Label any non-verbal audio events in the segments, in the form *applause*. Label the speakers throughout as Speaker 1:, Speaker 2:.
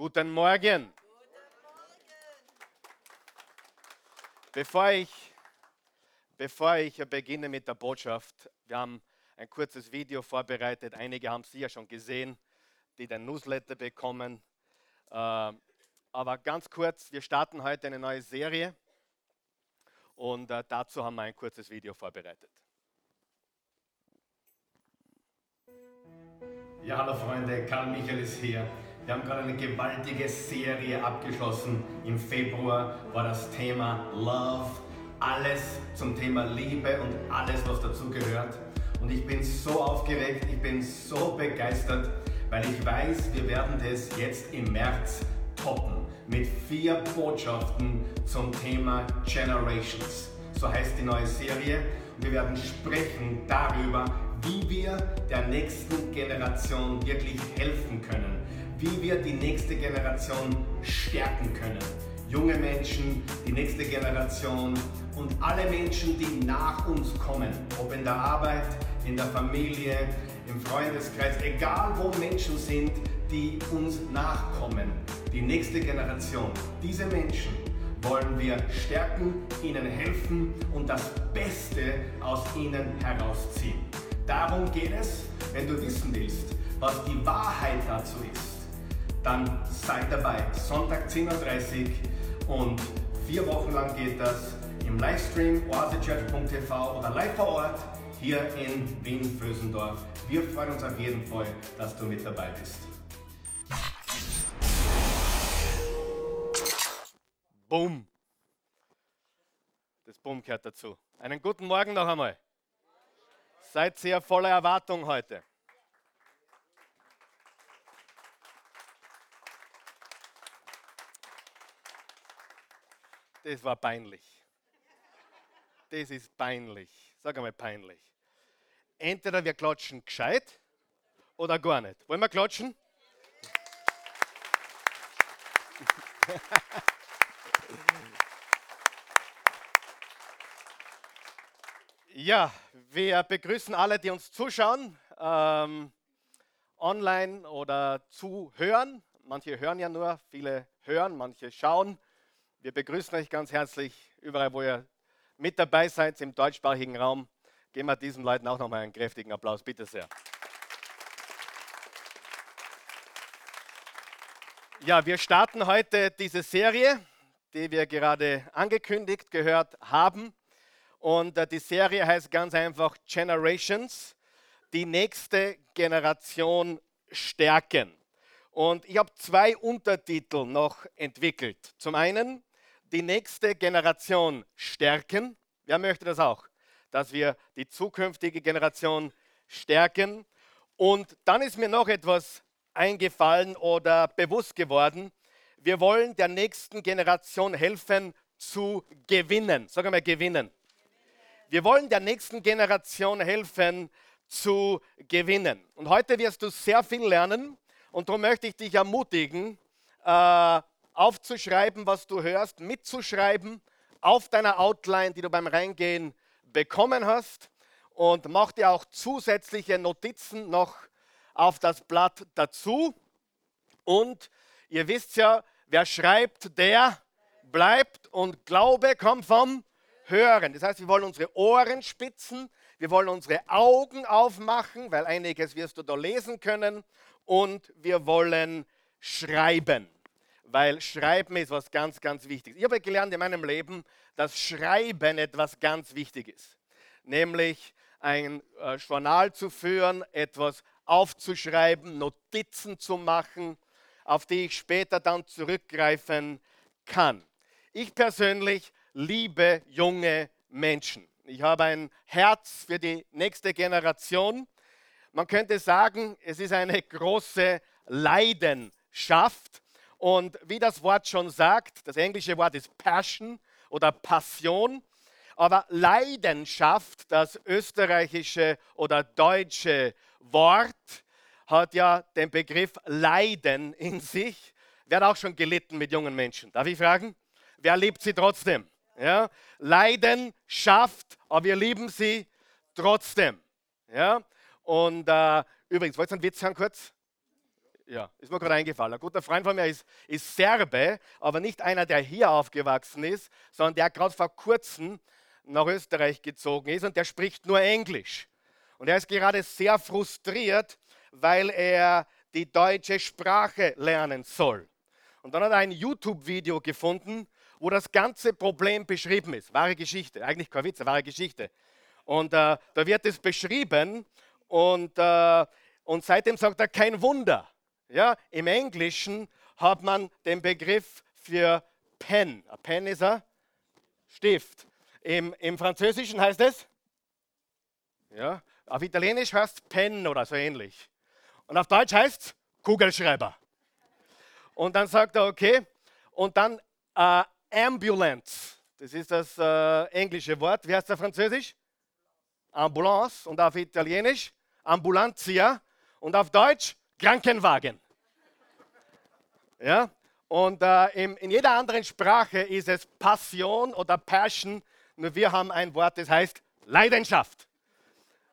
Speaker 1: Guten Morgen. Bevor ich, bevor ich beginne mit der Botschaft, wir haben ein kurzes Video vorbereitet. Einige haben es ja schon gesehen, die den Newsletter bekommen. Äh, aber ganz kurz, wir starten heute eine neue Serie und äh, dazu haben wir ein kurzes Video vorbereitet.
Speaker 2: Ja, hallo Freunde, Karl Michael ist hier. Wir haben gerade eine gewaltige Serie abgeschlossen. Im Februar war das Thema Love, alles zum Thema Liebe und alles, was dazugehört. Und ich bin so aufgeregt, ich bin so begeistert, weil ich weiß, wir werden das jetzt im März toppen mit vier Botschaften zum Thema Generations. So heißt die neue Serie. Und wir werden sprechen darüber, wie wir der nächsten Generation wirklich helfen können wie wir die nächste Generation stärken können. Junge Menschen, die nächste Generation und alle Menschen, die nach uns kommen, ob in der Arbeit, in der Familie, im Freundeskreis, egal wo Menschen sind, die uns nachkommen. Die nächste Generation, diese Menschen wollen wir stärken, ihnen helfen und das Beste aus ihnen herausziehen. Darum geht es, wenn du wissen willst, was die Wahrheit dazu ist dann seid dabei. Sonntag 10.30 Uhr und vier Wochen lang geht das im Livestream oasechurch.tv oder live vor Ort hier in Wien-Vösendorf. Wir freuen uns auf jeden Fall, dass du mit dabei bist.
Speaker 1: Boom. Das Boom gehört dazu. Einen guten Morgen noch einmal. Seid sehr voller Erwartung heute. Das war peinlich. Das ist peinlich. Sag einmal peinlich. Entweder wir klatschen gescheit oder gar nicht. Wollen wir klatschen? *laughs* Ja, wir begrüßen alle, die uns zuschauen, ähm, online oder zuhören. Manche hören ja nur, viele hören, manche schauen. Wir begrüßen euch ganz herzlich überall, wo ihr mit dabei seid im deutschsprachigen Raum. Geben wir diesen Leuten auch nochmal einen kräftigen Applaus, bitte sehr. Ja, wir starten heute diese Serie, die wir gerade angekündigt gehört haben. Und äh, die Serie heißt ganz einfach Generations, die nächste Generation stärken. Und ich habe zwei Untertitel noch entwickelt. Zum einen die nächste Generation stärken. Wer möchte das auch? Dass wir die zukünftige Generation stärken. Und dann ist mir noch etwas eingefallen oder bewusst geworden. Wir wollen der nächsten Generation helfen zu gewinnen. Sag einmal gewinnen. Wir wollen der nächsten Generation helfen zu gewinnen. Und heute wirst du sehr viel lernen und darum möchte ich dich ermutigen, äh, aufzuschreiben, was du hörst, mitzuschreiben auf deiner Outline, die du beim Reingehen bekommen hast. Und mach dir auch zusätzliche Notizen noch auf das Blatt dazu. Und ihr wisst ja, wer schreibt, der bleibt. Und Glaube kommt vom Hören. Das heißt, wir wollen unsere Ohren spitzen, wir wollen unsere Augen aufmachen, weil einiges wirst du da lesen können. Und wir wollen schreiben weil Schreiben ist was ganz, ganz Wichtiges. Ich habe gelernt in meinem Leben, dass Schreiben etwas ganz Wichtiges ist. Nämlich ein äh, Journal zu führen, etwas aufzuschreiben, Notizen zu machen, auf die ich später dann zurückgreifen kann. Ich persönlich liebe junge Menschen. Ich habe ein Herz für die nächste Generation. Man könnte sagen, es ist eine große Leidenschaft und wie das Wort schon sagt, das englische Wort ist Passion oder Passion, aber Leidenschaft, das österreichische oder deutsche Wort, hat ja den Begriff Leiden in sich. Wer hat auch schon gelitten mit jungen Menschen? Darf ich fragen? Wer liebt sie trotzdem? Ja? Leidenschaft, aber wir lieben sie trotzdem. Ja? Und äh, übrigens, wollt ihr einen Witz hören kurz? Ja, ist mir gerade eingefallen. Ein guter Freund von mir ist, ist Serbe, aber nicht einer, der hier aufgewachsen ist, sondern der gerade vor kurzem nach Österreich gezogen ist und der spricht nur Englisch. Und er ist gerade sehr frustriert, weil er die deutsche Sprache lernen soll. Und dann hat er ein YouTube-Video gefunden, wo das ganze Problem beschrieben ist. Wahre Geschichte, eigentlich kein Witz, wahre Geschichte. Und äh, da wird es beschrieben und, äh, und seitdem sagt er kein Wunder. Ja, Im Englischen hat man den Begriff für Pen. Ein Pen ist ein Stift. Im, Im Französischen heißt es, ja, auf Italienisch heißt es Pen oder so ähnlich. Und auf Deutsch heißt es Kugelschreiber. Und dann sagt er, okay, und dann äh, Ambulance, das ist das äh, englische Wort. Wie heißt das Französisch? Ambulance und auf Italienisch Ambulantia und auf Deutsch Krankenwagen. Ja? Und äh, in, in jeder anderen Sprache ist es Passion oder Passion, nur wir haben ein Wort, das heißt Leidenschaft.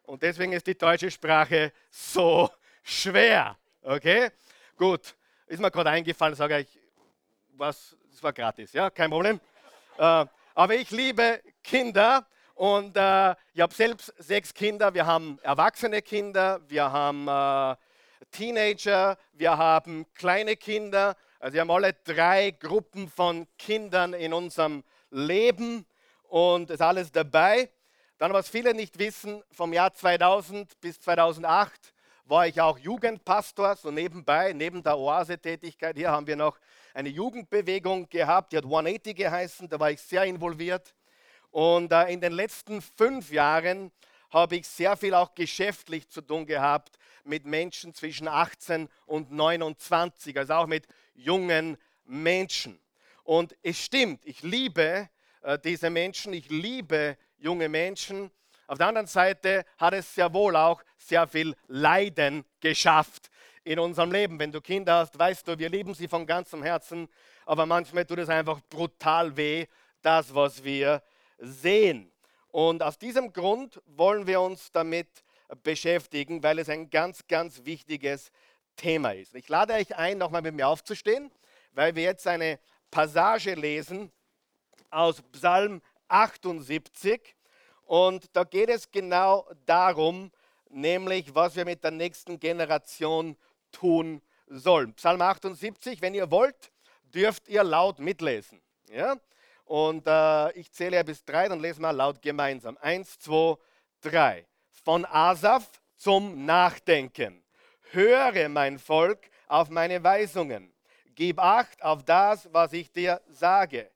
Speaker 1: Und deswegen ist die deutsche Sprache so schwer. Okay? Gut, ist mir gerade eingefallen, sage ich, was, das war gratis, ja, kein Problem. Äh, aber ich liebe Kinder und äh, ich habe selbst sechs Kinder. Wir haben erwachsene Kinder, wir haben äh, Teenager, wir haben kleine Kinder. Also wir haben alle drei Gruppen von Kindern in unserem Leben und ist alles dabei. Dann, was viele nicht wissen, vom Jahr 2000 bis 2008 war ich auch Jugendpastor, so nebenbei, neben der Oase-Tätigkeit. Hier haben wir noch eine Jugendbewegung gehabt, die hat 180 geheißen, da war ich sehr involviert. Und äh, in den letzten fünf Jahren habe ich sehr viel auch geschäftlich zu tun gehabt mit Menschen zwischen 18 und 29, also auch mit jungen Menschen. Und es stimmt, ich liebe äh, diese Menschen, ich liebe junge Menschen. Auf der anderen Seite hat es sehr wohl auch sehr viel Leiden geschafft in unserem Leben. Wenn du Kinder hast, weißt du, wir lieben sie von ganzem Herzen, aber manchmal tut es einfach brutal weh, das, was wir sehen. Und aus diesem Grund wollen wir uns damit beschäftigen, weil es ein ganz, ganz wichtiges Thema ist. Ich lade euch ein, nochmal mit mir aufzustehen, weil wir jetzt eine Passage lesen aus Psalm 78. Und da geht es genau darum, nämlich was wir mit der nächsten Generation tun sollen. Psalm 78, wenn ihr wollt, dürft ihr laut mitlesen. Ja? Und äh, ich zähle ja bis drei, dann lesen wir laut gemeinsam. Eins, zwei, drei. Von Asaf zum Nachdenken. Höre, mein Volk, auf meine Weisungen. Gib acht auf das, was ich dir sage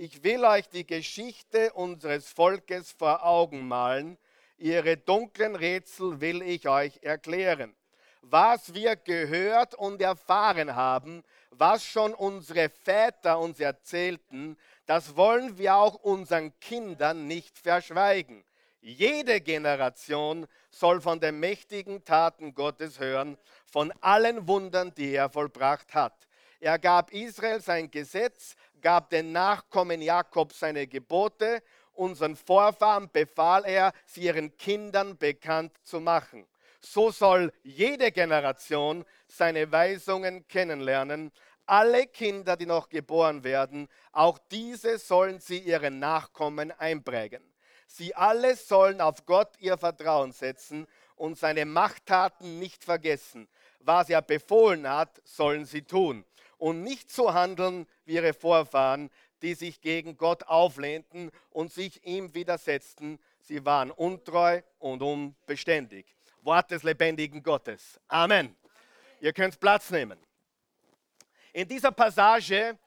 Speaker 1: ich will euch die Geschichte unseres Volkes vor Augen malen. Ihre dunklen Rätsel will ich euch erklären. Was wir gehört und erfahren haben, was schon unsere Väter uns erzählten, das wollen wir auch unseren Kindern nicht verschweigen. Jede Generation soll von den mächtigen Taten Gottes hören, von allen Wundern, die er vollbracht hat. Er gab Israel sein Gesetz, gab den Nachkommen Jakob seine Gebote, unseren Vorfahren befahl er, sie ihren Kindern bekannt zu machen. So soll jede Generation seine Weisungen kennenlernen. Alle Kinder, die noch geboren werden, auch diese sollen sie ihren Nachkommen einprägen. Sie alle sollen auf Gott ihr Vertrauen setzen und seine Machttaten nicht vergessen. Was er befohlen hat, sollen sie tun und nicht so handeln wie ihre Vorfahren, die sich gegen Gott auflehnten und sich ihm widersetzten. Sie waren untreu und unbeständig. Wort des lebendigen Gottes. Amen. Ihr könnt Platz nehmen. In dieser Passage,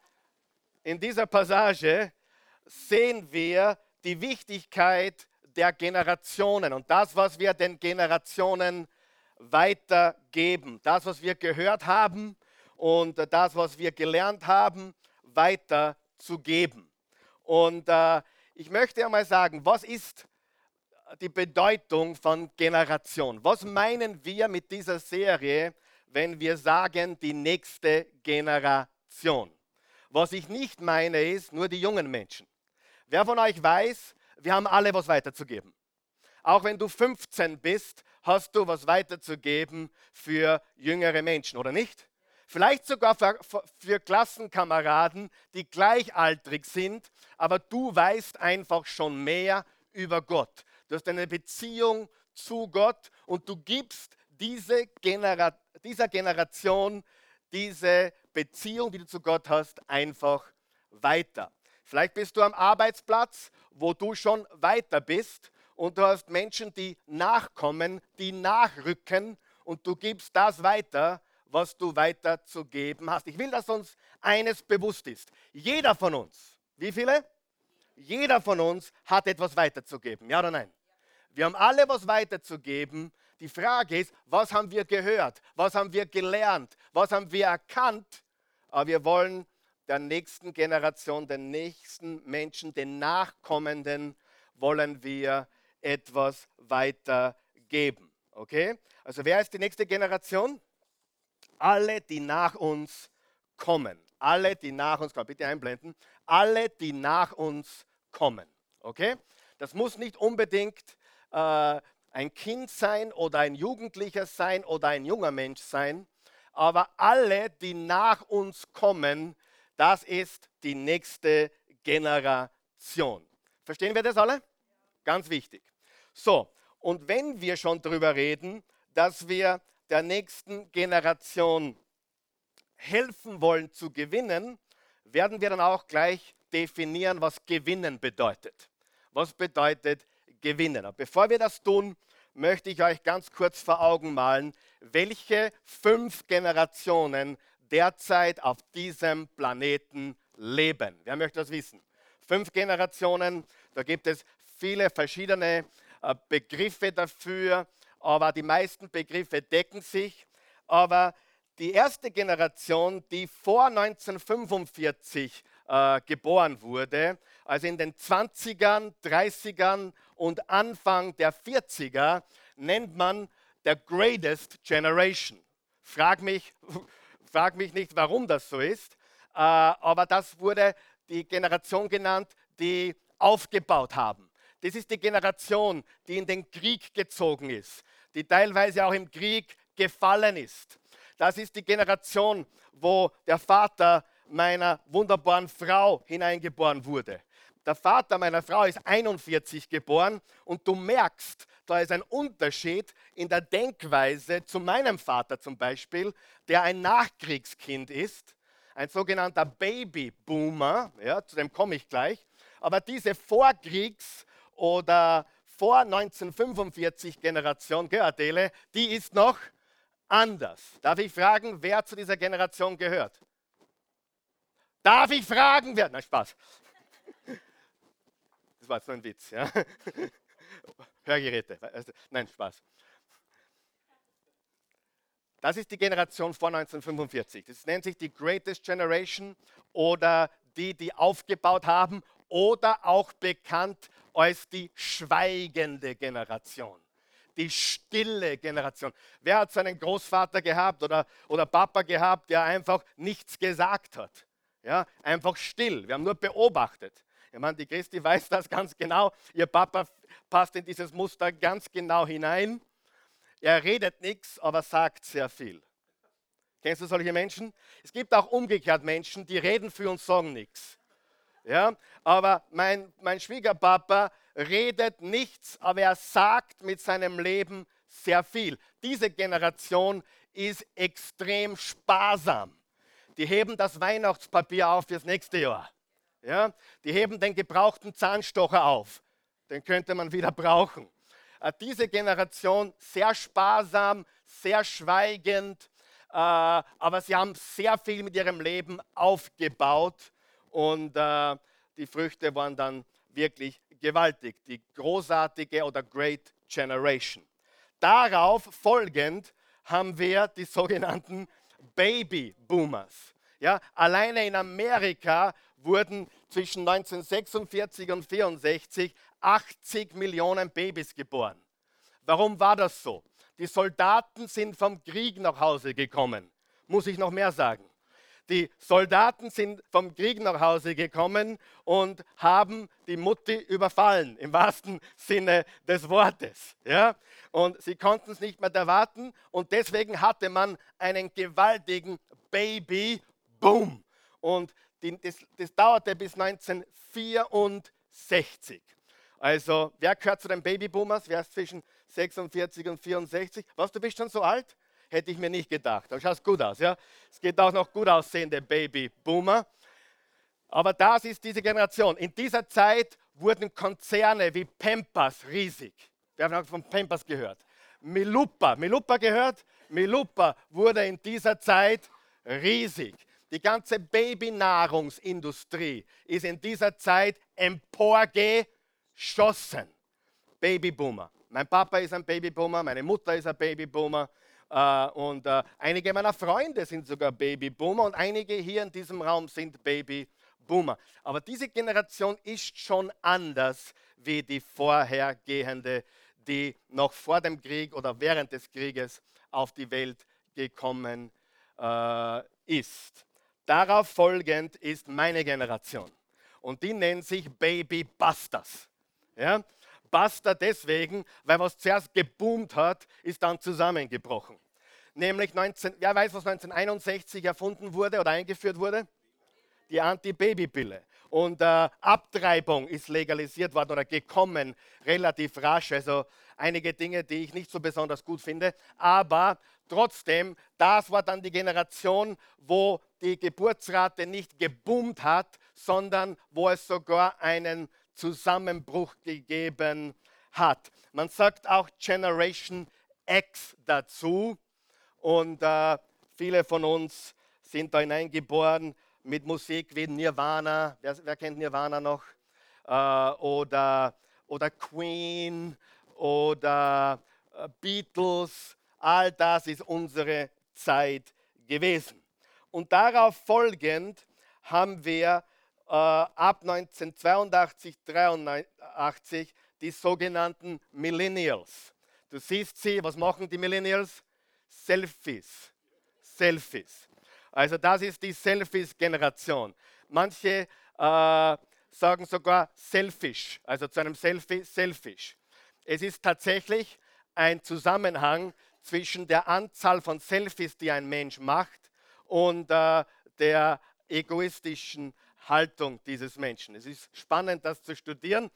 Speaker 1: in dieser Passage sehen wir die Wichtigkeit der Generationen und das, was wir den Generationen weitergeben. Das, was wir gehört haben, und das, was wir gelernt haben, weiterzugeben. Und äh, ich möchte einmal sagen, was ist die Bedeutung von Generation? Was meinen wir mit dieser Serie, wenn wir sagen, die nächste Generation? Was ich nicht meine, ist nur die jungen Menschen. Wer von euch weiß, wir haben alle was weiterzugeben. Auch wenn du 15 bist, hast du was weiterzugeben für jüngere Menschen, oder nicht? Vielleicht sogar für, für Klassenkameraden, die gleichaltrig sind, aber du weißt einfach schon mehr über Gott. Du hast eine Beziehung zu Gott und du gibst diese Genera dieser Generation diese Beziehung, die du zu Gott hast, einfach weiter. Vielleicht bist du am Arbeitsplatz, wo du schon weiter bist und du hast Menschen, die nachkommen, die nachrücken und du gibst das weiter, was du weiterzugeben hast. Ich will, dass uns eines bewusst ist. Jeder von uns, wie viele? Jeder von uns hat etwas weiterzugeben, ja oder nein? Wir haben alle was weiterzugeben. Die Frage ist, was haben wir gehört? Was haben wir gelernt? Was haben wir erkannt? Aber wir wollen der nächsten Generation, den nächsten Menschen, den Nachkommenden, wollen wir etwas weitergeben. Okay? Also wer ist die nächste Generation? Alle, die nach uns kommen. Alle, die nach uns kommen. Bitte einblenden. Alle, die nach uns kommen. Okay? Das muss nicht unbedingt äh, ein Kind sein oder ein Jugendlicher sein oder ein junger Mensch sein. Aber alle, die nach uns kommen, das ist die nächste Generation. Verstehen wir das alle? Ganz wichtig. So, und wenn wir schon darüber reden, dass wir der nächsten Generation helfen wollen zu gewinnen, werden wir dann auch gleich definieren, was gewinnen bedeutet. Was bedeutet gewinnen? Aber bevor wir das tun, möchte ich euch ganz kurz vor Augen malen, welche fünf Generationen derzeit auf diesem Planeten leben. Wer möchte das wissen? Fünf Generationen, da gibt es viele verschiedene äh, Begriffe dafür, aber die meisten Begriffe decken sich. Aber die erste Generation, die vor 1945 äh, geboren wurde, also in den 20ern, 30ern und Anfang der 40er, nennt man der Greatest Generation. Frag mich, *laughs* frag mich nicht, warum das so ist, äh, aber das wurde die Generation genannt, die aufgebaut haben. Das ist die Generation, die in den Krieg gezogen ist, die teilweise auch im Krieg gefallen ist. Das ist die Generation, wo der Vater meiner wunderbaren Frau hineingeboren wurde. Der Vater meiner Frau ist 41 geboren und du merkst, da ist ein Unterschied in der Denkweise zu meinem Vater zum Beispiel, der ein Nachkriegskind ist, ein sogenannter Babyboomer, ja, zu dem komme ich gleich. Aber diese Vorkriegs- oder vor 1945 Generation, gell, Adele, die ist noch anders. Darf ich fragen, wer zu dieser Generation gehört? Darf ich fragen, wer? Nein, Spaß. Das war jetzt nur ein Witz. Ja? Hörgeräte. Also, nein, Spaß. Das ist die Generation vor 1945. Das nennt sich die Greatest Generation oder die, die aufgebaut haben oder auch bekannt als die schweigende Generation. Die stille Generation. Wer hat seinen Großvater gehabt oder, oder Papa gehabt, der einfach nichts gesagt hat? Ja, einfach still. Wir haben nur beobachtet. Ich meine, die Christi weiß das ganz genau. Ihr Papa passt in dieses Muster ganz genau hinein. Er redet nichts, aber sagt sehr viel. Kennst du solche Menschen? Es gibt auch umgekehrt Menschen, die reden für uns, sagen nichts. Ja, aber mein, mein Schwiegerpapa redet nichts, aber er sagt mit seinem Leben sehr viel. Diese Generation ist extrem sparsam. Die heben das Weihnachtspapier auf fürs nächste Jahr. Ja, die heben den gebrauchten Zahnstocher auf. Den könnte man wieder *laughs* brauchen. Äh, diese Generation sehr sparsam, sehr schweigend, äh, aber sie haben sehr viel mit ihrem Leben aufgebaut und äh, die Früchte waren dann wirklich gewaltig. Die großartige oder Great Generation. Darauf folgend haben wir die sogenannten Baby Boomers. Ja, alleine in Amerika wurden zwischen 1946 und 1964 80 Millionen Babys geboren. Warum war das so? Die Soldaten sind vom Krieg nach Hause gekommen. Muss ich noch mehr sagen? Die Soldaten sind vom Krieg nach Hause gekommen und haben die Mutti überfallen, im wahrsten Sinne des Wortes. Ja? Und sie konnten es nicht mehr erwarten und deswegen hatte man einen gewaltigen Baby Boom. Und die, das, das dauerte bis 1964. Also, wer gehört zu den Babyboomers? Wer ist zwischen 46 und 64? Was, du bist schon so alt? Hätte ich mir nicht gedacht. Du schaust gut aus, ja? Es geht auch noch gut aussehende Babyboomer. Aber das ist diese Generation. In dieser Zeit wurden Konzerne wie Pampers riesig. Wir haben auch von Pampers gehört. Milupa, Milupa gehört? Milupa wurde in dieser Zeit riesig. Die ganze Babynahrungsindustrie ist in dieser Zeit emporgeschossen. Babyboomer. Mein Papa ist ein Babyboomer, meine Mutter ist ein Babyboomer und äh, einige meiner Freunde sind sogar Babyboomer und einige hier in diesem Raum sind Babyboomer. Aber diese Generation ist schon anders wie die vorhergehende, die noch vor dem Krieg oder während des Krieges auf die Welt gekommen äh, ist. Darauf folgend ist meine Generation. Und die nennt sich Baby Busters. Ja? Buster deswegen, weil was zuerst geboomt hat, ist dann zusammengebrochen. Nämlich 19, wer weiß, was 1961 erfunden wurde oder eingeführt wurde? Die Anti-Baby-Pille. Und äh, Abtreibung ist legalisiert worden oder gekommen, relativ rasch. Also einige Dinge, die ich nicht so besonders gut finde. Aber trotzdem, das war dann die Generation, wo die Geburtsrate nicht geboomt hat, sondern wo es sogar einen Zusammenbruch gegeben hat. Man sagt auch Generation X dazu. Und äh, viele von uns sind da hineingeboren mit Musik wie Nirvana, wer, wer kennt Nirvana noch? Äh, oder, oder Queen oder äh, Beatles, all das ist unsere Zeit gewesen. Und darauf folgend haben wir äh, ab 1982, 83 die sogenannten Millennials. Du siehst sie, was machen die Millennials? Selfies. Selfies. Also das ist die Selfies-Generation. Manche äh, sagen sogar selfish, also zu einem Selfie selfish. Es ist tatsächlich ein Zusammenhang zwischen der Anzahl von Selfies, die ein Mensch macht, und äh, der egoistischen Haltung dieses Menschen. Es ist spannend, das zu studieren,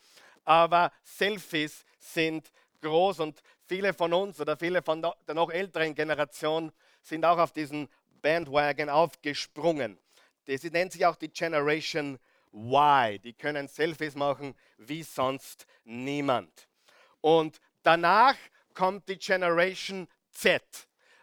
Speaker 1: aber Selfies sind groß und viele von uns oder viele von der noch älteren Generation sind auch auf diesen Bandwagon aufgesprungen. Das nennt sich auch die Generation Y. Die können Selfies machen wie sonst niemand. Und danach kommt die Generation Z.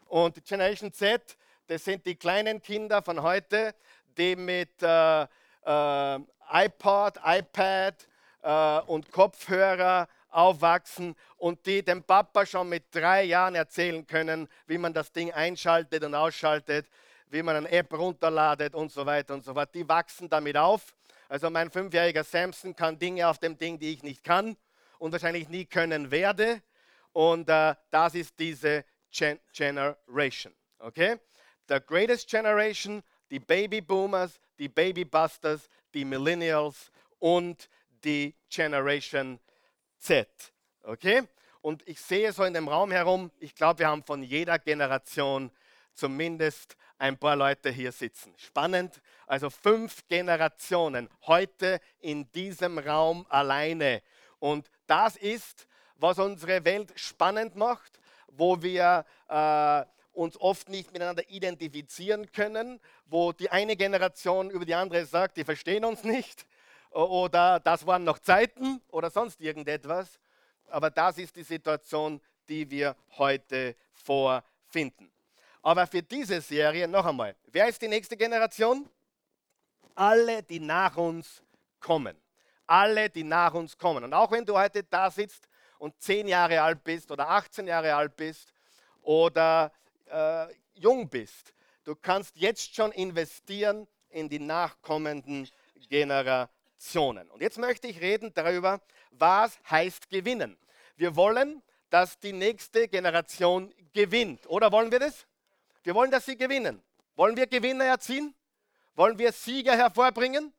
Speaker 1: Und die Generation Z, das sind die kleinen Kinder von heute, die mit äh, äh, iPod, iPad äh, und Kopfhörer aufwachsen und die dem Papa schon mit drei Jahren erzählen können, wie man das Ding einschaltet und ausschaltet, wie man eine App runterladet und so weiter und so fort. Die wachsen damit auf. Also mein fünfjähriger Samson kann Dinge auf dem Ding, die ich nicht kann und wahrscheinlich nie können werde. Und äh, das ist diese Gen Generation. Okay? The greatest generation, die Baby Boomers, die Baby Busters, die Millennials und die Generation Z. Okay? Und ich sehe so in dem Raum herum, ich glaube, wir haben von jeder Generation zumindest ein paar Leute hier sitzen. Spannend. Also fünf Generationen heute in diesem Raum alleine. Und das ist, was unsere Welt spannend macht, wo wir äh, uns oft nicht miteinander identifizieren können, wo die eine Generation über die andere sagt, die verstehen uns nicht oder das waren noch Zeiten oder sonst irgendetwas. Aber das ist die Situation, die wir heute vorfinden. Aber für diese Serie noch einmal, wer ist die nächste Generation? Alle, die nach uns kommen. Alle, die nach uns kommen. Und auch wenn du heute da sitzt und 10 Jahre alt bist oder 18 Jahre alt bist oder äh, jung bist, du kannst jetzt schon investieren in die nachkommenden Generationen. Generationen. Und jetzt möchte ich reden darüber, was heißt gewinnen. Wir wollen, dass die nächste Generation gewinnt. Oder wollen wir das? Wir wollen, dass sie gewinnen. Wollen wir Gewinner erziehen? Wollen wir Sieger hervorbringen?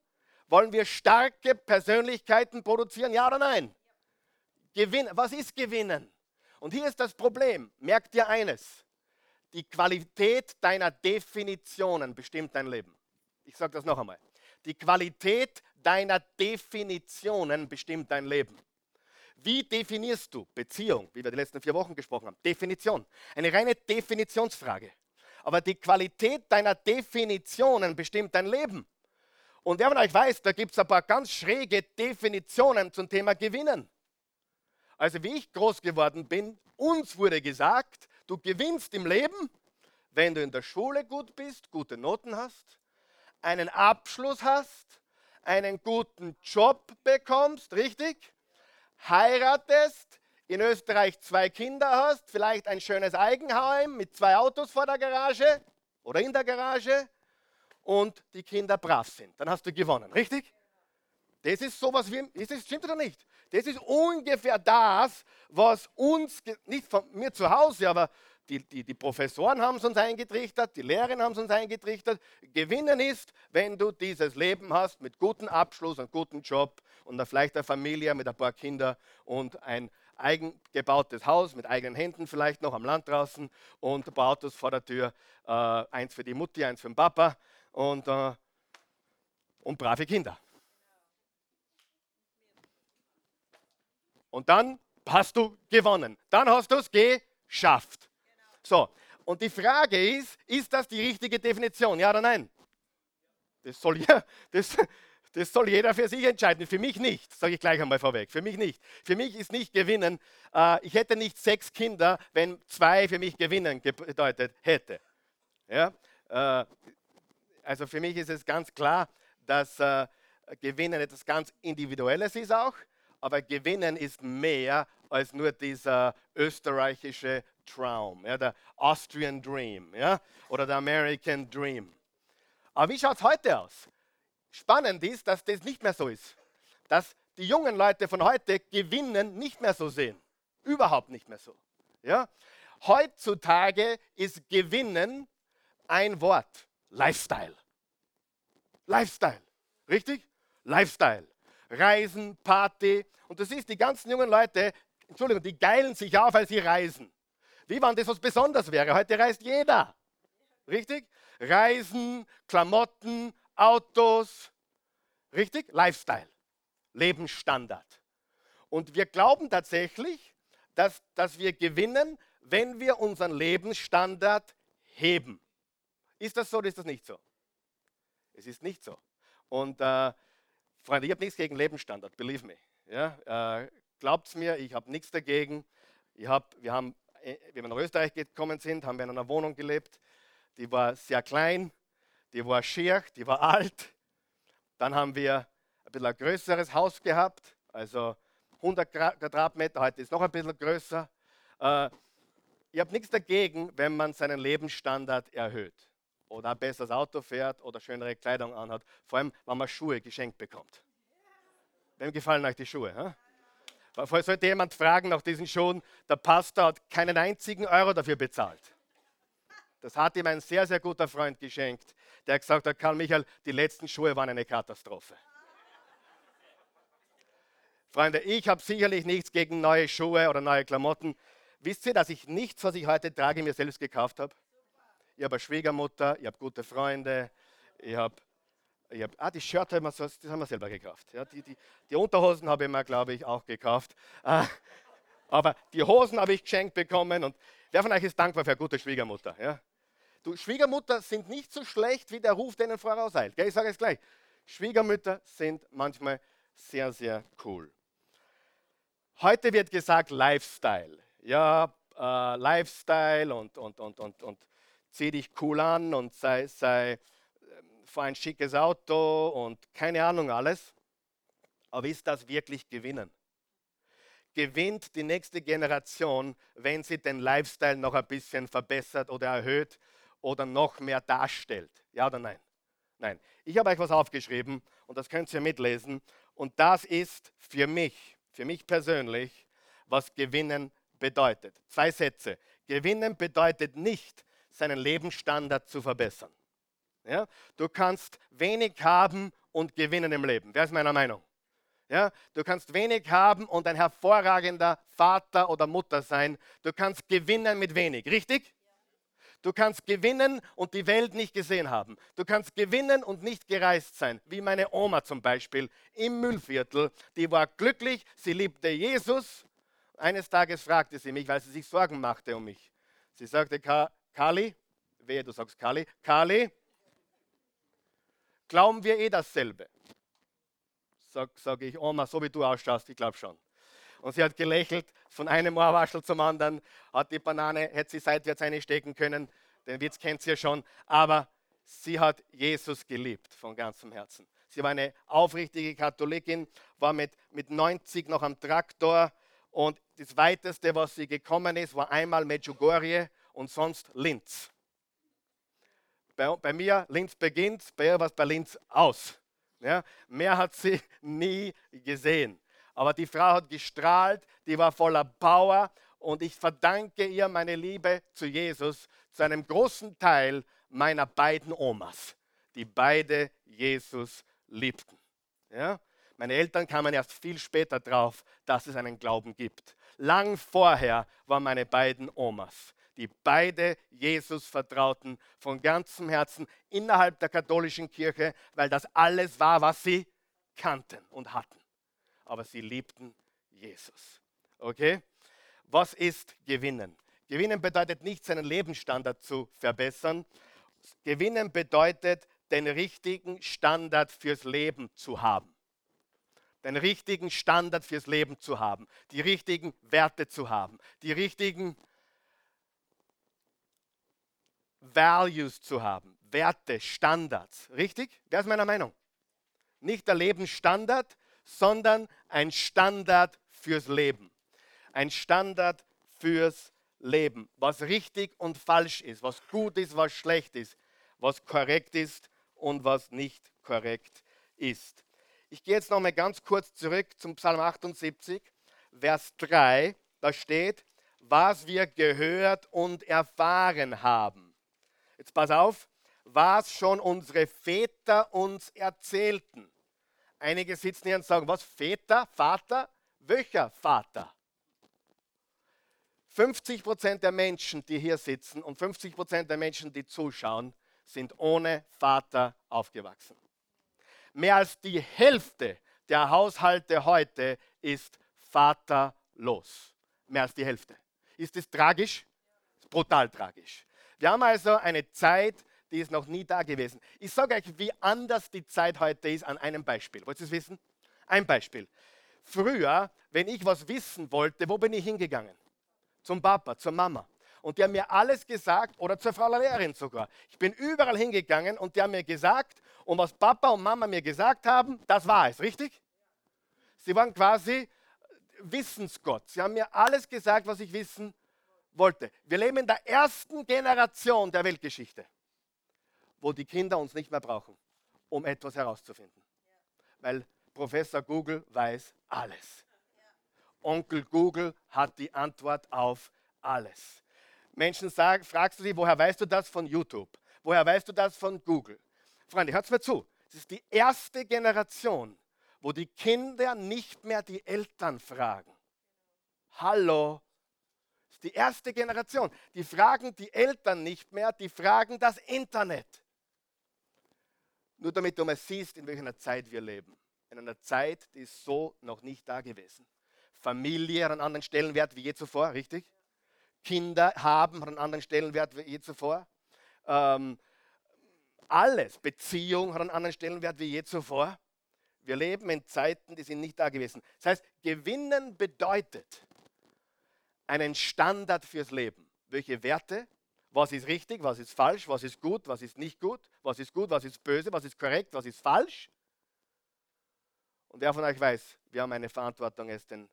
Speaker 1: Wollen wir starke Persönlichkeiten produzieren? Ja oder nein? Gewinnen. Was ist gewinnen? Und hier ist das Problem. Merkt ihr eines? die Qualität deiner Definitionen bestimmt dein Leben. Ich sage das noch einmal. Die Qualität deiner Definitionen bestimmt dein Leben. Wie definierst du Beziehung, wie wir die letzten vier Wochen gesprochen haben? Definition. Eine reine Definitionsfrage. Aber die Qualität deiner Definitionen bestimmt dein Leben. Und wer von euch weiß, da gibt es ein paar ganz schräge Definitionen zum Thema Gewinnen. Also wie ich groß geworden bin, uns wurde gesagt, du gewinnst im Leben, wenn du in der Schule gut bist, gute Noten hast, einen Abschluss hast, einen guten Job bekommst, richtig? Heiratest, in Österreich zwei Kinder hast, vielleicht ein schönes Eigenheim mit zwei Autos vor der Garage oder in der Garage und die Kinder brav sind. Dann hast du gewonnen, richtig? Das ist sowas wie, ist das, stimmt oder nicht? Das ist ungefähr das, was uns, nicht von mir zu Hause, aber die, die, die Professoren haben es uns eingetrichtert, die Lehrerinnen haben es uns eingetrichtert. Gewinnen ist, wenn du dieses Leben hast mit gutem Abschluss und gutem Job und vielleicht eine Familie mit ein paar Kindern und ein eigen gebautes Haus mit eigenen Händen vielleicht noch am Land draußen und ein paar Autos vor der Tür, äh, eins für die Mutti, eins für den Papa und, äh, und brave Kinder. Und dann hast du gewonnen. Dann hast du es geschafft. So, und die Frage ist, ist das die richtige Definition? Ja oder nein? Das soll, ja, *laughs* das, das soll jeder für sich entscheiden. Für mich nicht, sage ich gleich einmal vorweg. Für mich nicht. Für mich ist nicht gewinnen. Äh, ich hätte nicht sechs Kinder, wenn zwei für mich gewinnen bedeutet hätte. Ja? Äh, also für mich ist es ganz klar, dass äh, Gewinnen etwas ganz Individuelles ist auch. Aber Gewinnen ist mehr als nur dieser österreichische Traum, ja, der Austrian Dream ja, oder der American Dream. Aber wie schaut es heute aus? Spannend ist, dass das nicht mehr so ist. Dass die jungen Leute von heute Gewinnen nicht mehr so sehen. Überhaupt nicht mehr so. Ja? Heutzutage ist Gewinnen ein Wort. Lifestyle. Lifestyle. Richtig? Lifestyle. Reisen, Party. Und du siehst, die ganzen jungen Leute, Entschuldigung, die geilen sich auf, weil sie reisen. Wie wann das was Besonderes wäre? Heute reist jeder. Richtig? Reisen, Klamotten, Autos. Richtig? Lifestyle. Lebensstandard. Und wir glauben tatsächlich, dass, dass wir gewinnen, wenn wir unseren Lebensstandard heben. Ist das so oder ist das nicht so? Es ist nicht so. Und äh, Freunde, ich habe nichts gegen Lebensstandard, believe me. Ja, äh, Glaubt mir, ich habe nichts dagegen. Hab, wir haben, wie wir nach Österreich gekommen sind, haben wir in einer Wohnung gelebt, die war sehr klein, die war schier, die war alt. Dann haben wir ein bisschen ein größeres Haus gehabt, also 100 Quadratmeter, heute ist es noch ein bisschen größer. Äh, ich habe nichts dagegen, wenn man seinen Lebensstandard erhöht oder ein besseres Auto fährt oder schönere Kleidung anhat, vor allem, wenn man Schuhe geschenkt bekommt. Wem gefallen euch die Schuhe? Hm? Sollte jemand fragen nach diesen Schuhen, der Pastor hat keinen einzigen Euro dafür bezahlt. Das hat ihm ein sehr, sehr guter Freund geschenkt, der gesagt hat, Karl Michael, die letzten Schuhe waren eine Katastrophe. Freunde, ich habe sicherlich nichts gegen neue Schuhe oder neue Klamotten. Wisst ihr, dass ich nichts, was ich heute trage, mir selbst gekauft habe? Ich habe eine Schwiegermutter, ich habe gute Freunde, ich habe, habe ah, die Shirt haben wir, das haben wir selber gekauft. Ja, die, die, die Unterhosen habe ich mir, glaube ich, auch gekauft. Ah, aber die Hosen habe ich geschenkt bekommen und wer von euch ist dankbar für eine gute Schwiegermutter? Ja? Du, Schwiegermutter sind nicht so schlecht, wie der Ruf denen vorauseilt. Ich sage es gleich. Schwiegermütter sind manchmal sehr, sehr cool. Heute wird gesagt Lifestyle. Ja, äh, Lifestyle und, und, und, und, und zieh dich cool an und sei, sei, ein schickes Auto und keine Ahnung alles. Aber ist das wirklich Gewinnen? Gewinnt die nächste Generation, wenn sie den Lifestyle noch ein bisschen verbessert oder erhöht oder noch mehr darstellt? Ja oder nein? Nein. Ich habe euch was aufgeschrieben und das könnt ihr mitlesen. Und das ist für mich, für mich persönlich, was Gewinnen bedeutet. Zwei Sätze. Gewinnen bedeutet nicht, seinen Lebensstandard zu verbessern. Ja? Du kannst wenig haben und gewinnen im Leben. Wer ist meiner Meinung? Ja? Du kannst wenig haben und ein hervorragender Vater oder Mutter sein. Du kannst gewinnen mit wenig, richtig? Du kannst gewinnen und die Welt nicht gesehen haben. Du kannst gewinnen und nicht gereist sein, wie meine Oma zum Beispiel im Müllviertel. Die war glücklich, sie liebte Jesus. Eines Tages fragte sie mich, weil sie sich Sorgen machte um mich. Sie sagte, Kali, wehe, du sagst Kali, Kali, glauben wir eh dasselbe? Sag, sage ich, Oma, so wie du ausschaust, ich glaube schon. Und sie hat gelächelt, von einem Ohrwaschel zum anderen, hat die Banane, hätte sie seitwärts einstecken können, den Witz kennt sie ja schon, aber sie hat Jesus geliebt von ganzem Herzen. Sie war eine aufrichtige Katholikin, war mit, mit 90 noch am Traktor und das weiteste, was sie gekommen ist, war einmal Medjugorje und sonst Linz. Bei, bei mir, Linz beginnt, bei ihr war es bei Linz aus. Ja, mehr hat sie *laughs* nie gesehen. Aber die Frau hat gestrahlt, die war voller Power und ich verdanke ihr meine Liebe zu Jesus zu einem großen Teil meiner beiden Omas, die beide Jesus liebten. Ja? Meine Eltern kamen erst viel später drauf, dass es einen Glauben gibt. Lang vorher waren meine beiden Omas, die beide Jesus vertrauten von ganzem Herzen innerhalb der katholischen Kirche, weil das alles war, was sie kannten und hatten aber sie liebten Jesus. Okay? Was ist Gewinnen? Gewinnen bedeutet nicht, seinen Lebensstandard zu verbessern. Gewinnen bedeutet, den richtigen Standard fürs Leben zu haben. Den richtigen Standard fürs Leben zu haben. Die richtigen Werte zu haben. Die richtigen Values zu haben. Werte, Standards. Richtig? Wer ist meiner Meinung? Nicht der Lebensstandard, sondern ein Standard fürs Leben. Ein Standard fürs Leben. Was richtig und falsch ist, was gut ist, was schlecht ist, was korrekt ist und was nicht korrekt ist. Ich gehe jetzt noch mal ganz kurz zurück zum Psalm 78, Vers 3. Da steht, was wir gehört und erfahren haben. Jetzt pass auf, was schon unsere Väter uns erzählten. Einige sitzen hier und sagen, was, Väter, Vater? Welcher Vater? 50 Prozent der Menschen, die hier sitzen und 50 Prozent der Menschen, die zuschauen, sind ohne Vater aufgewachsen. Mehr als die Hälfte der Haushalte heute ist vaterlos. Mehr als die Hälfte. Ist das tragisch? Brutal tragisch. Wir haben also eine Zeit, die ist noch nie da gewesen. Ich sage euch, wie anders die Zeit heute ist an einem Beispiel. Wollt ihr es wissen? Ein Beispiel. Früher, wenn ich was wissen wollte, wo bin ich hingegangen? Zum Papa, zur Mama. Und die haben mir alles gesagt, oder zur Frau Lehrerin sogar. Ich bin überall hingegangen und die haben mir gesagt, und was Papa und Mama mir gesagt haben, das war es, richtig? Sie waren quasi Wissensgott. Sie haben mir alles gesagt, was ich wissen wollte. Wir leben in der ersten Generation der Weltgeschichte wo die Kinder uns nicht mehr brauchen, um etwas herauszufinden. Weil Professor Google weiß alles. Onkel Google hat die Antwort auf alles. Menschen sagen, fragst du sie, woher weißt du das von YouTube? Woher weißt du das von Google? Freunde, hört mir zu. Es ist die erste Generation, wo die Kinder nicht mehr die Eltern fragen. Hallo. Die erste Generation. Die fragen die Eltern nicht mehr, die fragen das Internet. Nur damit du mal siehst, in welcher Zeit wir leben. In einer Zeit, die ist so noch nicht da gewesen. Familie hat einen anderen Stellenwert wie je zuvor, richtig? Kinder haben einen anderen Stellenwert wie je zuvor. Ähm, alles, Beziehung hat einen anderen Stellenwert wie je zuvor. Wir leben in Zeiten, die sind nicht da gewesen. Das heißt, gewinnen bedeutet einen Standard fürs Leben. Welche Werte, was ist richtig, was ist falsch, was ist gut, was ist nicht gut, was ist gut, was ist böse, was ist korrekt, was ist falsch. Und wer von euch weiß, wir haben eine Verantwortung, es den,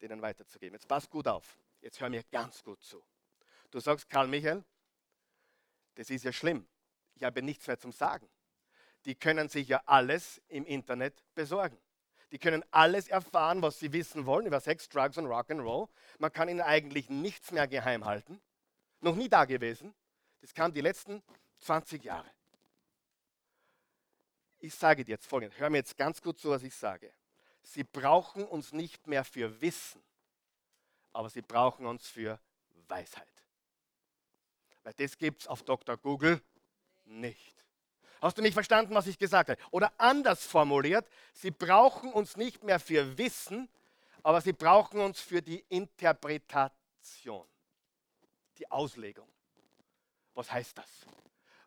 Speaker 1: denen weiterzugeben. Jetzt passt gut auf. Jetzt hör mir ganz gut zu. Du sagst, Karl Michael, das ist ja schlimm. Ich habe nichts mehr zum Sagen. Die können sich ja alles im Internet besorgen. Die können alles erfahren, was sie wissen wollen über Sex, Drugs und Rock'n'Roll. Man kann ihnen eigentlich nichts mehr geheim halten noch nie da gewesen. Das kam die letzten 20 Jahre. Ich sage dir jetzt folgendes, hör mir jetzt ganz gut zu, was ich sage. Sie brauchen uns nicht mehr für Wissen, aber sie brauchen uns für Weisheit. Weil das gibt es auf Dr. Google nicht. Hast du nicht verstanden, was ich gesagt habe? Oder anders formuliert, sie brauchen uns nicht mehr für Wissen, aber sie brauchen uns für die Interpretation, die Auslegung. Was heißt das?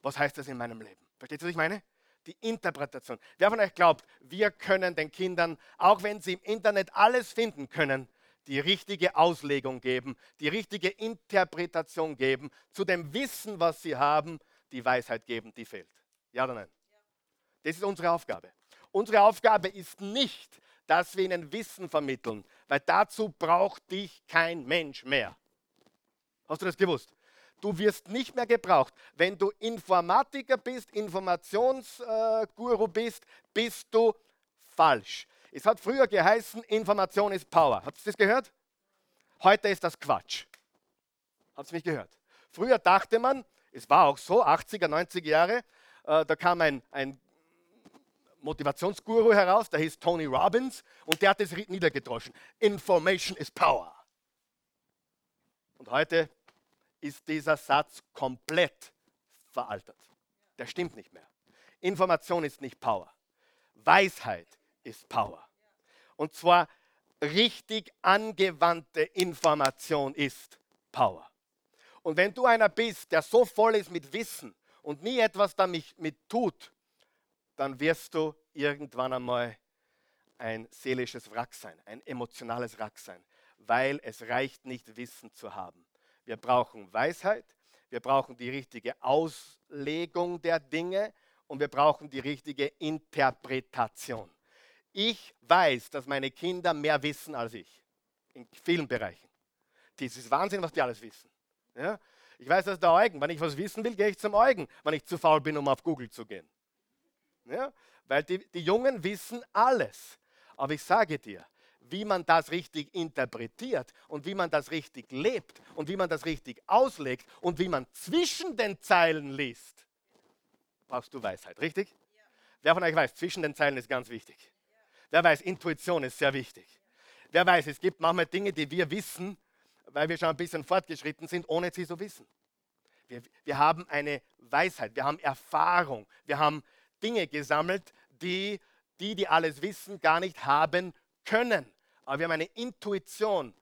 Speaker 1: Was heißt das in meinem Leben? Versteht ihr, was ich meine? Die Interpretation. Wer von euch glaubt, wir können den Kindern, auch wenn sie im Internet alles finden können, die richtige Auslegung geben, die richtige Interpretation geben, zu dem Wissen, was sie haben, die Weisheit geben, die fehlt. Ja oder nein? Das ist unsere Aufgabe. Unsere Aufgabe ist nicht, dass wir ihnen Wissen vermitteln, weil dazu braucht dich kein Mensch mehr. Hast du das gewusst? Du wirst nicht mehr gebraucht. Wenn du Informatiker bist, Informationsguru bist, bist du falsch. Es hat früher geheißen, Information ist Power. Habt ihr das gehört? Heute ist das Quatsch. Habt ihr mich gehört? Früher dachte man, es war auch so, 80er, 90er Jahre, da kam ein, ein Motivationsguru heraus, der hieß Tony Robbins und der hat es niedergedroschen. Information is Power. Und heute ist dieser Satz komplett veraltet. Der stimmt nicht mehr. Information ist nicht Power. Weisheit ist Power. Und zwar richtig angewandte Information ist Power. Und wenn du einer bist, der so voll ist mit Wissen und nie etwas damit mit tut, dann wirst du irgendwann einmal ein seelisches Wrack sein, ein emotionales Wrack sein, weil es reicht nicht, Wissen zu haben. Wir brauchen Weisheit, wir brauchen die richtige Auslegung der Dinge und wir brauchen die richtige Interpretation. Ich weiß, dass meine Kinder mehr wissen als ich. In vielen Bereichen. Das ist Wahnsinn, was die alles wissen. Ja? Ich weiß, dass der Eugen, wenn ich was wissen will, gehe ich zum Eugen, wenn ich zu faul bin, um auf Google zu gehen. Ja? Weil die, die Jungen wissen alles. Aber ich sage dir, wie man das richtig interpretiert und wie man das richtig lebt und wie man das richtig auslegt und wie man zwischen den Zeilen liest, brauchst du Weisheit, richtig? Ja. Wer von euch weiß, zwischen den Zeilen ist ganz wichtig. Ja. Wer weiß, Intuition ist sehr wichtig. Wer weiß, es gibt manchmal Dinge, die wir wissen, weil wir schon ein bisschen fortgeschritten sind, ohne sie zu wissen. Wir, wir haben eine Weisheit, wir haben Erfahrung, wir haben Dinge gesammelt, die die, die alles wissen, gar nicht haben können. Aber wir haben eine Intuition,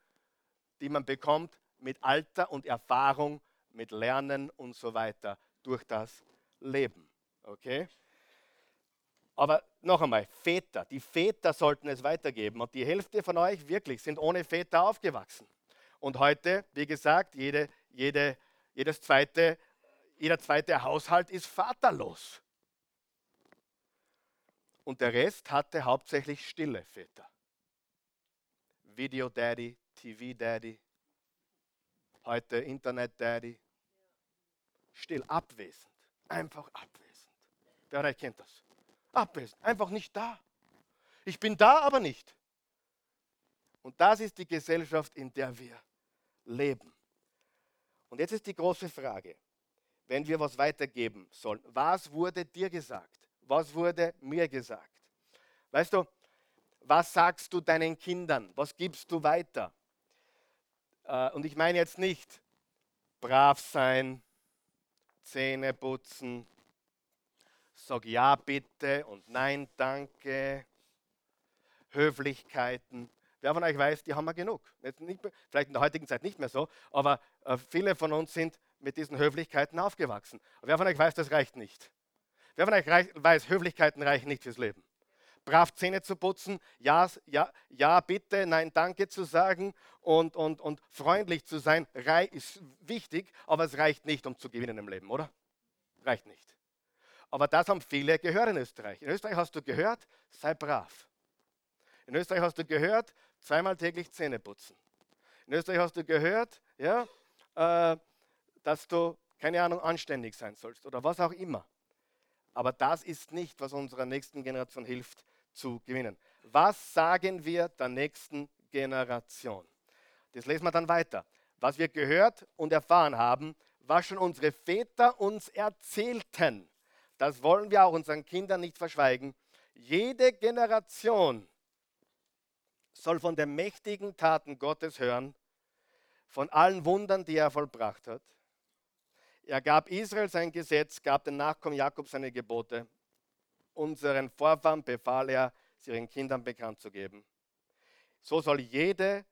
Speaker 1: die man bekommt mit Alter und Erfahrung, mit Lernen und so weiter durch das Leben. Okay? Aber noch einmal, Väter, die Väter sollten es weitergeben. Und die Hälfte von euch wirklich sind ohne Väter aufgewachsen. Und heute, wie gesagt, jede, jede, jedes zweite, jeder zweite Haushalt ist vaterlos. Und der Rest hatte hauptsächlich stille Väter. Video Daddy, TV Daddy, heute Internet Daddy. Still, abwesend, einfach abwesend. Wer von euch kennt das? Abwesend, einfach nicht da. Ich bin da, aber nicht. Und das ist die Gesellschaft, in der wir leben. Und jetzt ist die große Frage, wenn wir was weitergeben sollen, was wurde dir gesagt? Was wurde mir gesagt? Weißt du, was sagst du deinen Kindern? Was gibst du weiter? Äh, und ich meine jetzt nicht brav sein, Zähne putzen, sag ja bitte und nein danke, Höflichkeiten. Wer von euch weiß, die haben wir genug. Nicht, vielleicht in der heutigen Zeit nicht mehr so, aber äh, viele von uns sind mit diesen Höflichkeiten aufgewachsen. Wer von euch weiß, das reicht nicht. Wer von euch weiß, Höflichkeiten reichen nicht fürs Leben brav Zähne zu putzen, ja, ja, ja, bitte, nein, danke zu sagen und, und, und freundlich zu sein, ist wichtig, aber es reicht nicht, um zu gewinnen im Leben, oder? Reicht nicht. Aber das haben viele gehört in Österreich. In Österreich hast du gehört, sei brav. In Österreich hast du gehört, zweimal täglich Zähne putzen. In Österreich hast du gehört, ja, äh, dass du, keine Ahnung, anständig sein sollst oder was auch immer. Aber das ist nicht, was unserer nächsten Generation hilft, zu gewinnen. Was sagen wir der nächsten Generation? Das lesen wir dann weiter. Was wir gehört und erfahren haben, was schon unsere Väter uns erzählten, das wollen wir auch unseren Kindern nicht verschweigen. Jede Generation soll von den mächtigen Taten Gottes hören, von allen Wundern, die er vollbracht hat. Er gab Israel sein Gesetz, gab den Nachkommen Jakob seine Gebote. Unseren Vorfahren befahl er, sie ihren Kindern bekannt zu geben. So soll jede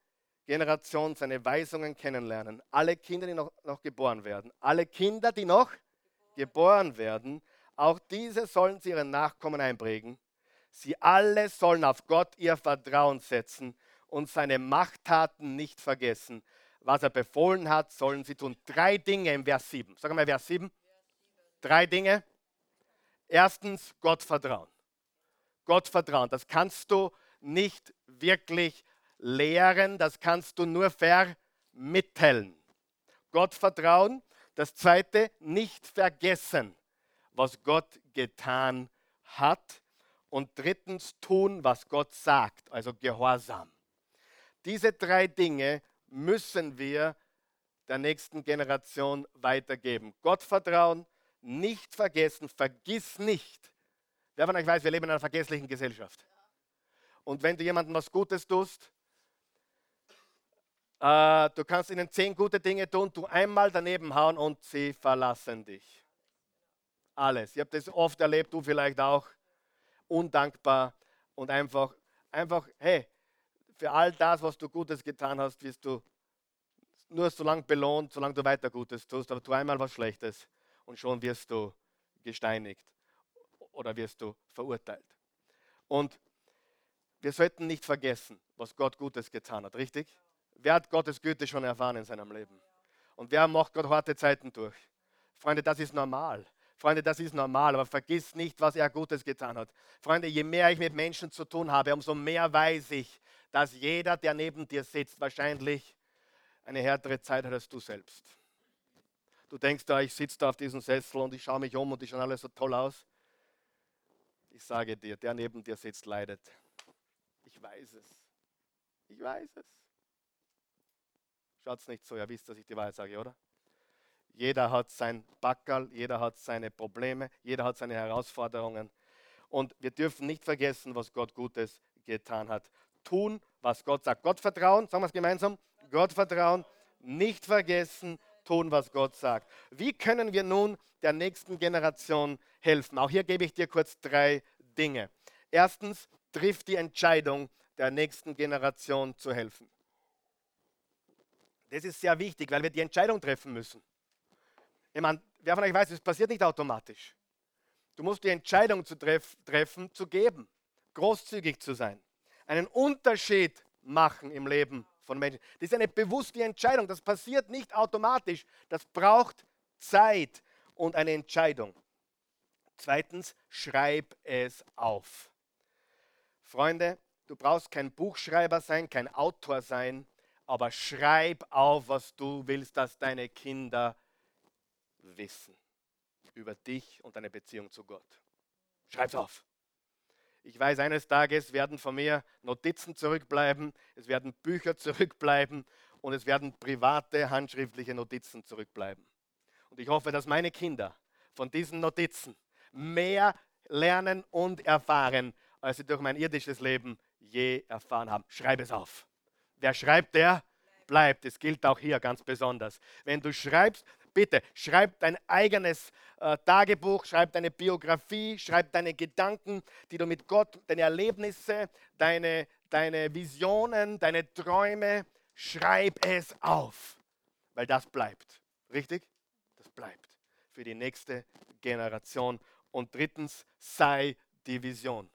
Speaker 1: Generation seine Weisungen kennenlernen. Alle Kinder, die noch, noch geboren werden. Alle Kinder, die noch geboren werden, auch diese sollen sie ihren Nachkommen einprägen. Sie alle sollen auf Gott ihr Vertrauen setzen und seine Machttaten nicht vergessen. Was er befohlen hat, sollen sie tun. Drei Dinge im Vers 7. Sag mal, Vers 7. Drei Dinge. Erstens, Gott vertrauen. Gott vertrauen. Das kannst du nicht wirklich lehren, das kannst du nur vermitteln. Gott vertrauen. Das zweite, nicht vergessen, was Gott getan hat. Und drittens, tun, was Gott sagt, also Gehorsam. Diese drei Dinge müssen wir der nächsten Generation weitergeben. Gott vertrauen, nicht vergessen, vergiss nicht. Wer von euch weiß, wir leben in einer vergesslichen Gesellschaft. Und wenn du jemandem was Gutes tust, äh, du kannst ihnen zehn gute Dinge tun, du einmal daneben hauen und sie verlassen dich. Alles. Ich habe das oft erlebt, du vielleicht auch. Undankbar und einfach, einfach, hey, für all das, was du Gutes getan hast, wirst du nur so lange belohnt, solange du weiter Gutes tust, aber tu einmal was Schlechtes und schon wirst du gesteinigt oder wirst du verurteilt. Und wir sollten nicht vergessen, was Gott Gutes getan hat, richtig? Wer hat Gottes Güte schon erfahren in seinem Leben? Und wer macht Gott harte Zeiten durch? Freunde, das ist normal. Freunde, das ist normal, aber vergiss nicht, was er Gutes getan hat. Freunde, je mehr ich mit Menschen zu tun habe, umso mehr weiß ich, dass jeder, der neben dir sitzt, wahrscheinlich eine härtere Zeit hat als du selbst. Du denkst da, ich sitze da auf diesem Sessel und ich schaue mich um und die schauen alle so toll aus. Ich sage dir, der neben dir sitzt, leidet. Ich weiß es. Ich weiß es. Schaut nicht so, ihr wisst, dass ich die Wahrheit sage, oder? Jeder hat sein Backerl, jeder hat seine Probleme, jeder hat seine Herausforderungen. Und wir dürfen nicht vergessen, was Gott Gutes getan hat. Tun, was Gott sagt. Gott vertrauen, sagen wir es gemeinsam. Gott vertrauen, nicht vergessen, tun, was Gott sagt. Wie können wir nun der nächsten Generation helfen? Auch hier gebe ich dir kurz drei Dinge. Erstens, triff die Entscheidung, der nächsten Generation zu helfen. Das ist sehr wichtig, weil wir die Entscheidung treffen müssen. Ich meine, wer von euch weiß, es passiert nicht automatisch. Du musst die Entscheidung zu treff, treffen, zu geben, großzügig zu sein, einen Unterschied machen im Leben von Menschen. Das ist eine bewusste Entscheidung, das passiert nicht automatisch, das braucht Zeit und eine Entscheidung. Zweitens, schreib es auf. Freunde, du brauchst kein Buchschreiber sein, kein Autor sein, aber schreib auf, was du willst, dass deine Kinder wissen über dich und deine Beziehung zu Gott. Schreib's auf. Ich weiß, eines Tages werden von mir Notizen zurückbleiben, es werden Bücher *laughs* zurückbleiben und es werden private handschriftliche Notizen zurückbleiben. Und ich hoffe, dass meine Kinder von diesen Notizen mehr lernen und erfahren, als sie durch mein irdisches Leben je erfahren haben. Schreib es auf. Wer schreibt, der bleibt. Es gilt auch hier ganz besonders. Wenn du schreibst, bitte schreib dein eigenes äh, Tagebuch, schreib deine Biografie, schreib deine Gedanken, die du mit Gott, deine Erlebnisse, deine, deine Visionen, deine Träume, schreib es auf, weil das bleibt. Richtig? Das bleibt für die nächste Generation. Und drittens, sei die Vision.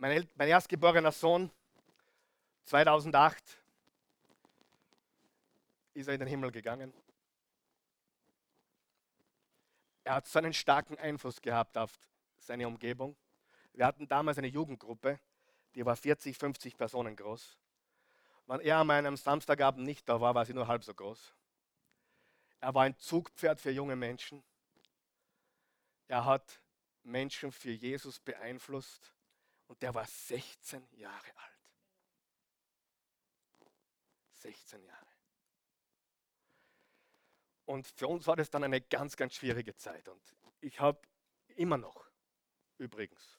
Speaker 1: Mein, mein erstgeborener Sohn, 2008, ist er in den Himmel gegangen. Er hat so einen starken Einfluss gehabt auf seine Umgebung. Wir hatten damals eine Jugendgruppe, die war 40, 50 Personen groß. Wenn er an einem Samstagabend nicht da war, war sie nur halb so groß. Er war ein Zugpferd für junge Menschen. Er hat Menschen für Jesus beeinflusst und der war 16 Jahre alt. 16 Jahre. Und für uns war das dann eine ganz, ganz schwierige Zeit. Und ich habe immer noch, übrigens,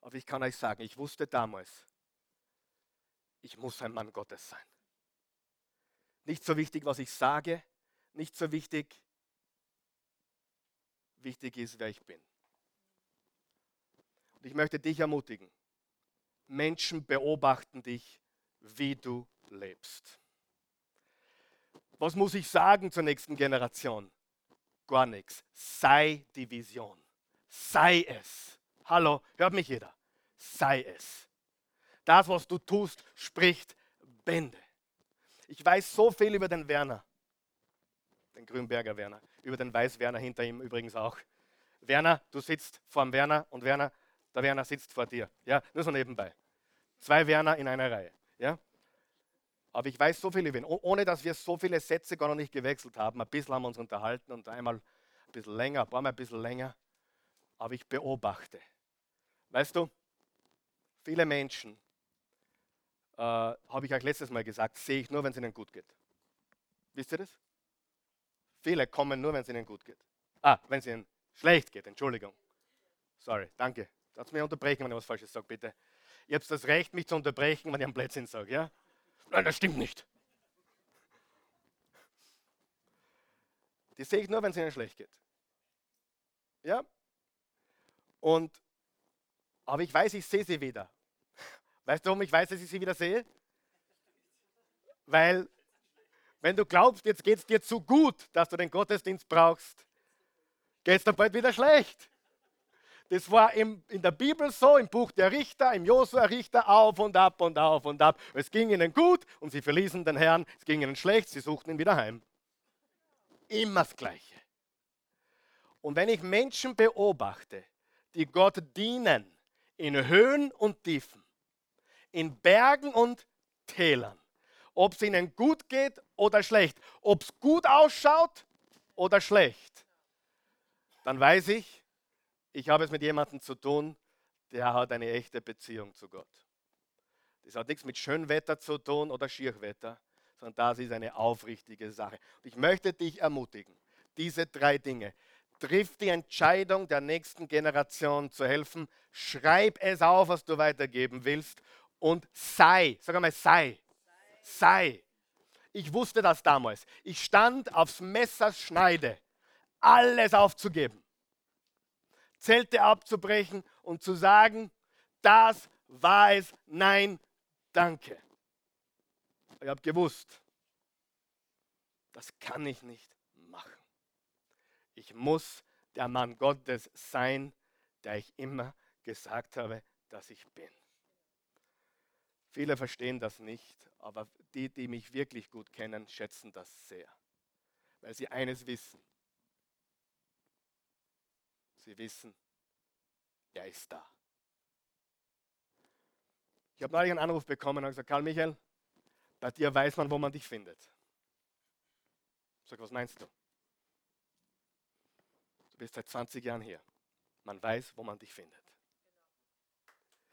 Speaker 1: aber ich kann euch sagen, ich wusste damals, ich muss ein Mann Gottes sein. Nicht so wichtig, was ich sage, nicht so wichtig, wichtig ist, wer ich bin. Und ich möchte dich ermutigen. Menschen beobachten dich, wie du lebst. Was muss ich sagen zur nächsten Generation? Gar nichts. Sei die Vision. Sei es. Hallo, hört mich jeder. Sei es. Das, was du tust, spricht Bände. Ich weiß so viel über den Werner, den Grünberger Werner, über den Weiß-Werner hinter ihm übrigens auch. Werner, du sitzt vor dem Werner und Werner, der Werner sitzt vor dir. Ja, nur so nebenbei. Zwei Werner in einer Reihe. Ja? Aber ich weiß so viel über ihn, ohne dass wir so viele Sätze gar noch nicht gewechselt haben. Ein bisschen haben wir uns unterhalten und einmal ein bisschen länger, ein paar Mal ein bisschen länger. Aber ich beobachte. Weißt du, viele Menschen, äh, habe ich euch letztes Mal gesagt, sehe ich nur, wenn es ihnen gut geht. Wisst ihr das? Viele kommen nur, wenn es ihnen gut geht. Ah, wenn es ihnen schlecht geht, Entschuldigung. Sorry, danke. Lass mich unterbrechen, wenn ich was Falsches sage, bitte. Ihr habt das Recht, mich zu unterbrechen, wenn ich einen Blödsinn sage, ja? Nein, das stimmt nicht. Die sehe ich nur, wenn es ihnen schlecht geht. Ja? Und, aber ich weiß, ich sehe sie wieder. Weißt du, warum ich weiß, dass ich sie wieder sehe? Weil, wenn du glaubst, jetzt geht es dir zu gut, dass du den Gottesdienst brauchst, geht es dir bald wieder schlecht. Das war im, in der Bibel so, im Buch der Richter, im Josua Richter, auf und ab und auf und ab. Es ging ihnen gut und sie verließen den Herrn. Es ging ihnen schlecht, sie suchten ihn wieder heim. Immer das Gleiche. Und wenn ich Menschen beobachte, die Gott dienen, in Höhen und Tiefen, in Bergen und Tälern, ob es ihnen gut geht oder schlecht, ob es gut ausschaut oder schlecht, dann weiß ich, ich habe es mit jemandem zu tun, der hat eine echte Beziehung zu Gott. Das hat nichts mit Schönwetter zu tun oder Schierwetter, sondern das ist eine aufrichtige Sache. Und ich möchte dich ermutigen, diese drei Dinge. Triff die Entscheidung der nächsten Generation zu helfen. Schreib es auf, was du weitergeben willst. Und sei, sag einmal, sei. Sei. Ich wusste das damals. Ich stand aufs Messers Schneide, alles aufzugeben. Zelte abzubrechen und zu sagen, das war es, nein, danke. Ich habe gewusst, das kann ich nicht machen. Ich muss der Mann Gottes sein, der ich immer gesagt habe, dass ich bin. Viele verstehen das nicht, aber die, die mich wirklich gut kennen, schätzen das sehr, weil sie eines wissen. Sie wissen, er ist da. Ich habe neulich einen Anruf bekommen und gesagt, Karl Michael, bei dir weiß man, wo man dich findet. Ich sage, was meinst du? Du bist seit 20 Jahren hier. Man weiß, wo man dich findet.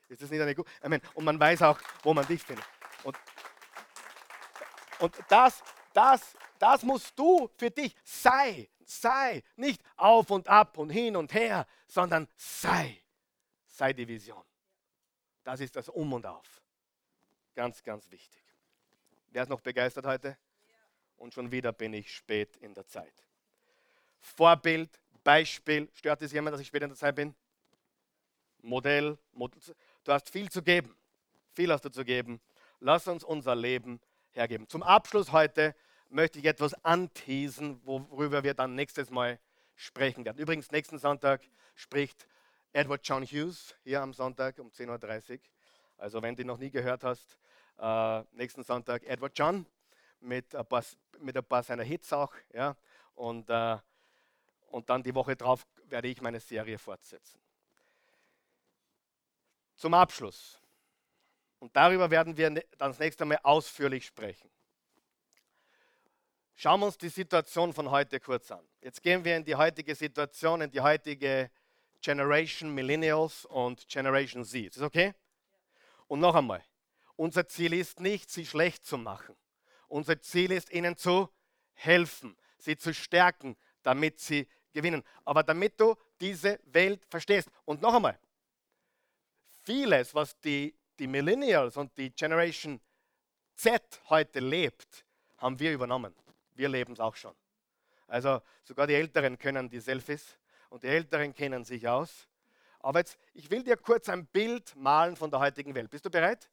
Speaker 1: Ist das nicht eine gute? Amen. Und man weiß auch, wo man dich findet. Und, und das, das, das musst du für dich. Sei, sei. Nicht auf und ab und hin und her, sondern sei. Sei die Vision. Das ist das Um und Auf. Ganz, ganz wichtig. Wer ist noch begeistert heute? Und schon wieder bin ich spät in der Zeit. Vorbild, Beispiel. Stört es jemand, dass ich spät in der Zeit bin? Modell, Modell. Du hast viel zu geben. Viel hast du zu geben. Lass uns unser Leben hergeben. Zum Abschluss heute möchte ich etwas anteasen, worüber wir dann nächstes Mal sprechen werden. Übrigens, nächsten Sonntag spricht Edward John Hughes hier am Sonntag um 10.30 Uhr. Also wenn du noch nie gehört hast, äh, nächsten Sonntag Edward John mit ein paar, mit ein paar seiner Hits auch. Ja? Und, äh, und dann die Woche drauf werde ich meine Serie fortsetzen. Zum Abschluss. Und darüber werden wir dann das nächste Mal ausführlich sprechen. Schauen wir uns die Situation von heute kurz an. Jetzt gehen wir in die heutige Situation, in die heutige Generation Millennials und Generation Z. Ist das okay? Und noch einmal, unser Ziel ist nicht, sie schlecht zu machen. Unser Ziel ist, ihnen zu helfen, sie zu stärken, damit sie gewinnen. Aber damit du diese Welt verstehst. Und noch einmal, vieles, was die, die Millennials und die Generation Z heute lebt, haben wir übernommen. Wir leben es auch schon. Also sogar die Älteren können die Selfies und die Älteren kennen sich aus. Aber jetzt, ich will dir kurz ein Bild malen von der heutigen Welt. Bist du bereit?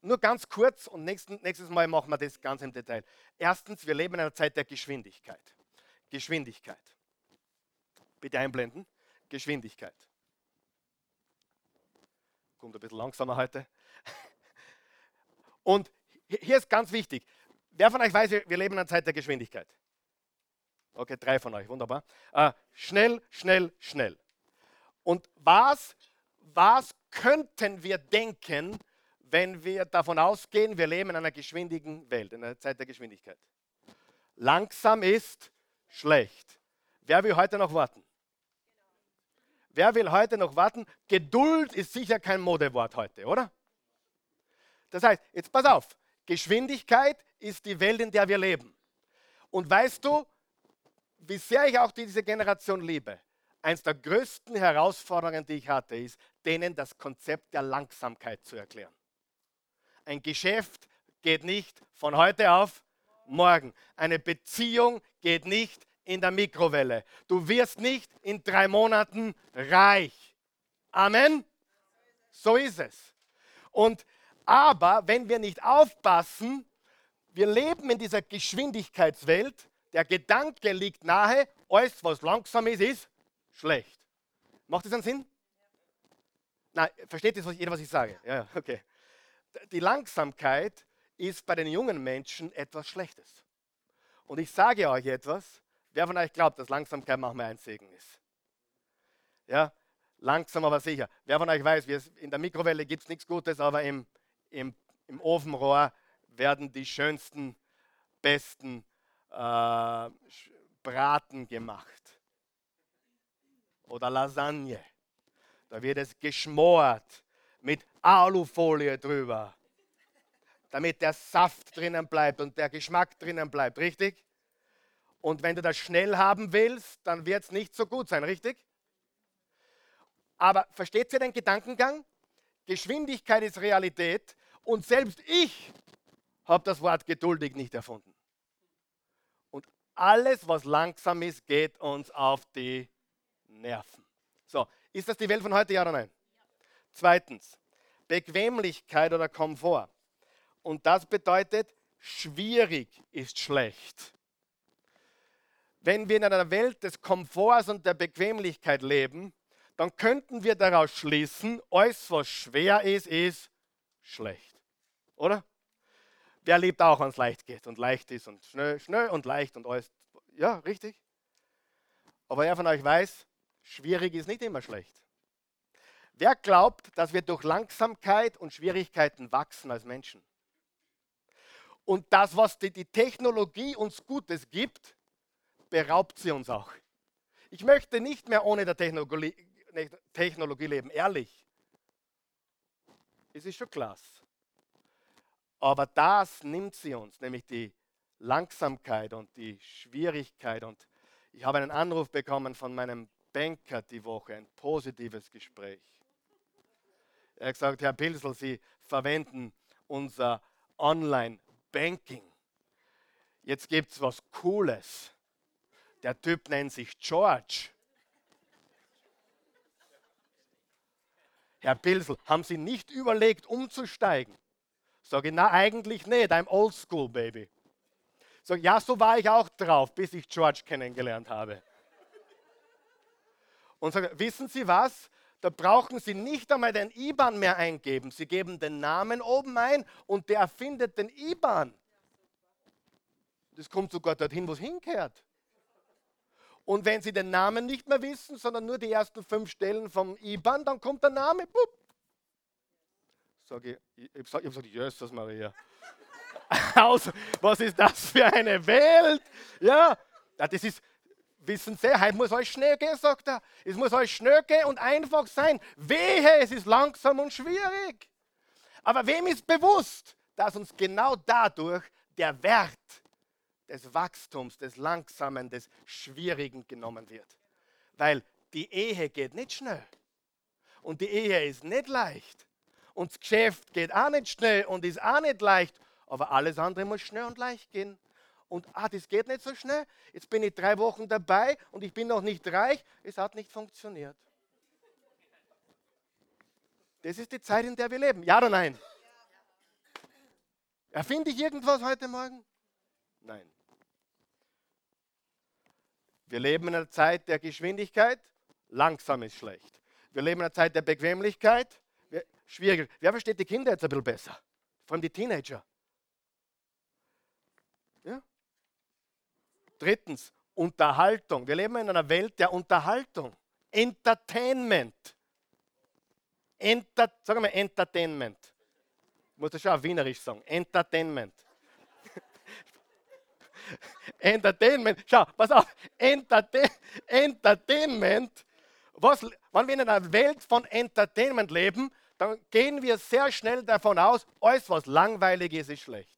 Speaker 1: Nur ganz kurz und nächsten, nächstes Mal machen wir das ganz im Detail. Erstens, wir leben in einer Zeit der Geschwindigkeit. Geschwindigkeit. Bitte einblenden. Geschwindigkeit. Kommt ein bisschen langsamer heute. *laughs* Und hier ist ganz wichtig. Wer von euch weiß, wir leben in einer Zeit der Geschwindigkeit? Okay, drei von euch, wunderbar. Äh, schnell, schnell, schnell. Und was, was könnten wir denken, wenn wir davon ausgehen, wir leben in einer geschwindigen Welt, in einer Zeit der Geschwindigkeit? Langsam ist schlecht. Wer will heute noch warten? Wer will heute noch warten? Geduld ist sicher kein Modewort heute, oder? Das heißt, jetzt pass auf, Geschwindigkeit ist die Welt, in der wir leben. Und weißt du, wie sehr ich auch diese Generation liebe, eines der größten Herausforderungen, die ich hatte, ist, denen das Konzept der Langsamkeit zu erklären. Ein Geschäft geht nicht von heute auf morgen. Eine Beziehung geht nicht in der Mikrowelle. Du wirst nicht in drei Monaten reich. Amen. So ist es. Und aber wenn wir nicht aufpassen, wir leben in dieser Geschwindigkeitswelt, der Gedanke liegt nahe, alles, was langsam ist, ist schlecht. Macht das einen Sinn? Nein, versteht das jeder, was ich sage? Ja, okay. Die Langsamkeit ist bei den jungen Menschen etwas Schlechtes. Und ich sage euch etwas, wer von euch glaubt, dass Langsamkeit manchmal ein Segen ist? Ja, langsam aber sicher. Wer von euch weiß, in der Mikrowelle gibt es nichts Gutes, aber im, im, im Ofenrohr werden die schönsten, besten äh, Braten gemacht oder Lasagne. Da wird es geschmort mit Alufolie drüber, damit der Saft drinnen bleibt und der Geschmack drinnen bleibt, richtig? Und wenn du das schnell haben willst, dann wird es nicht so gut sein, richtig? Aber versteht ihr den Gedankengang? Geschwindigkeit ist Realität und selbst ich habe das Wort geduldig nicht erfunden. Und alles, was langsam ist, geht uns auf die Nerven. So, ist das die Welt von heute, ja oder nein? Zweitens, Bequemlichkeit oder Komfort. Und das bedeutet, schwierig ist schlecht. Wenn wir in einer Welt des Komforts und der Bequemlichkeit leben, dann könnten wir daraus schließen, alles, was schwer ist, ist schlecht. Oder? Wer liebt auch, wenn es leicht geht und leicht ist und schnell, schnell und leicht und alles. Ja, richtig. Aber wer von euch weiß, schwierig ist nicht immer schlecht. Wer glaubt, dass wir durch Langsamkeit und Schwierigkeiten wachsen als Menschen? Und das, was die, die Technologie uns Gutes gibt, beraubt sie uns auch. Ich möchte nicht mehr ohne der Technologie, Technologie leben, ehrlich. Es ist schon klasse. Aber das nimmt sie uns, nämlich die Langsamkeit und die Schwierigkeit. Und ich habe einen Anruf bekommen von meinem Banker die Woche, ein positives Gespräch. Er hat gesagt, Herr Pilsel, Sie verwenden unser Online-Banking. Jetzt gibt es was Cooles. Der Typ nennt sich George. Herr Pilsel, haben Sie nicht überlegt, umzusteigen? Sage ich, na eigentlich nicht, I'm old school, baby. Sag, ja, so war ich auch drauf, bis ich George kennengelernt habe. Und sage, wissen Sie was? Da brauchen Sie nicht einmal den IBAN mehr eingeben. Sie geben den Namen oben ein und der findet den IBAN. Das kommt sogar dorthin, wo es hinkehrt. Und wenn Sie den Namen nicht mehr wissen, sondern nur die ersten fünf Stellen vom IBAN, dann kommt der Name. Bup. Sage ich, ich habe gesagt, Jesus Maria. *laughs* also, was ist das für eine Welt? Ja, das ist, wissen Sie, heute muss alles schnell gehen, sagt er. Es muss alles schnell gehen und einfach sein. Wehe, es ist langsam und schwierig. Aber wem ist bewusst, dass uns genau dadurch der Wert des Wachstums, des Langsamen, des Schwierigen genommen wird. Weil die Ehe geht nicht schnell. Und die Ehe ist nicht leicht. Und das Geschäft geht auch nicht schnell und ist auch nicht leicht. aber alles andere muss schnell und leicht gehen. Und ah, das geht nicht so schnell. Jetzt bin ich drei Wochen dabei und ich bin noch nicht reich. Es hat nicht funktioniert. Das ist die Zeit, in der wir leben. Ja oder nein? Erfinde ich irgendwas heute Morgen? Nein. Wir leben in einer Zeit der Geschwindigkeit. Langsam ist schlecht. Wir leben in einer Zeit der Bequemlichkeit. Schwierig. Wer versteht die Kinder jetzt ein bisschen besser? Vor allem die Teenager. Ja? Drittens, Unterhaltung. Wir leben in einer Welt der Unterhaltung. Entertainment. Enter, sagen wir Entertainment. Ich muss das schon auf Wienerisch sagen. Entertainment. Entertainment. Schau, pass auf. Entertain, Entertainment. Was, wenn wir in einer Welt von Entertainment leben, dann gehen wir sehr schnell davon aus, alles was langweilig ist, ist schlecht.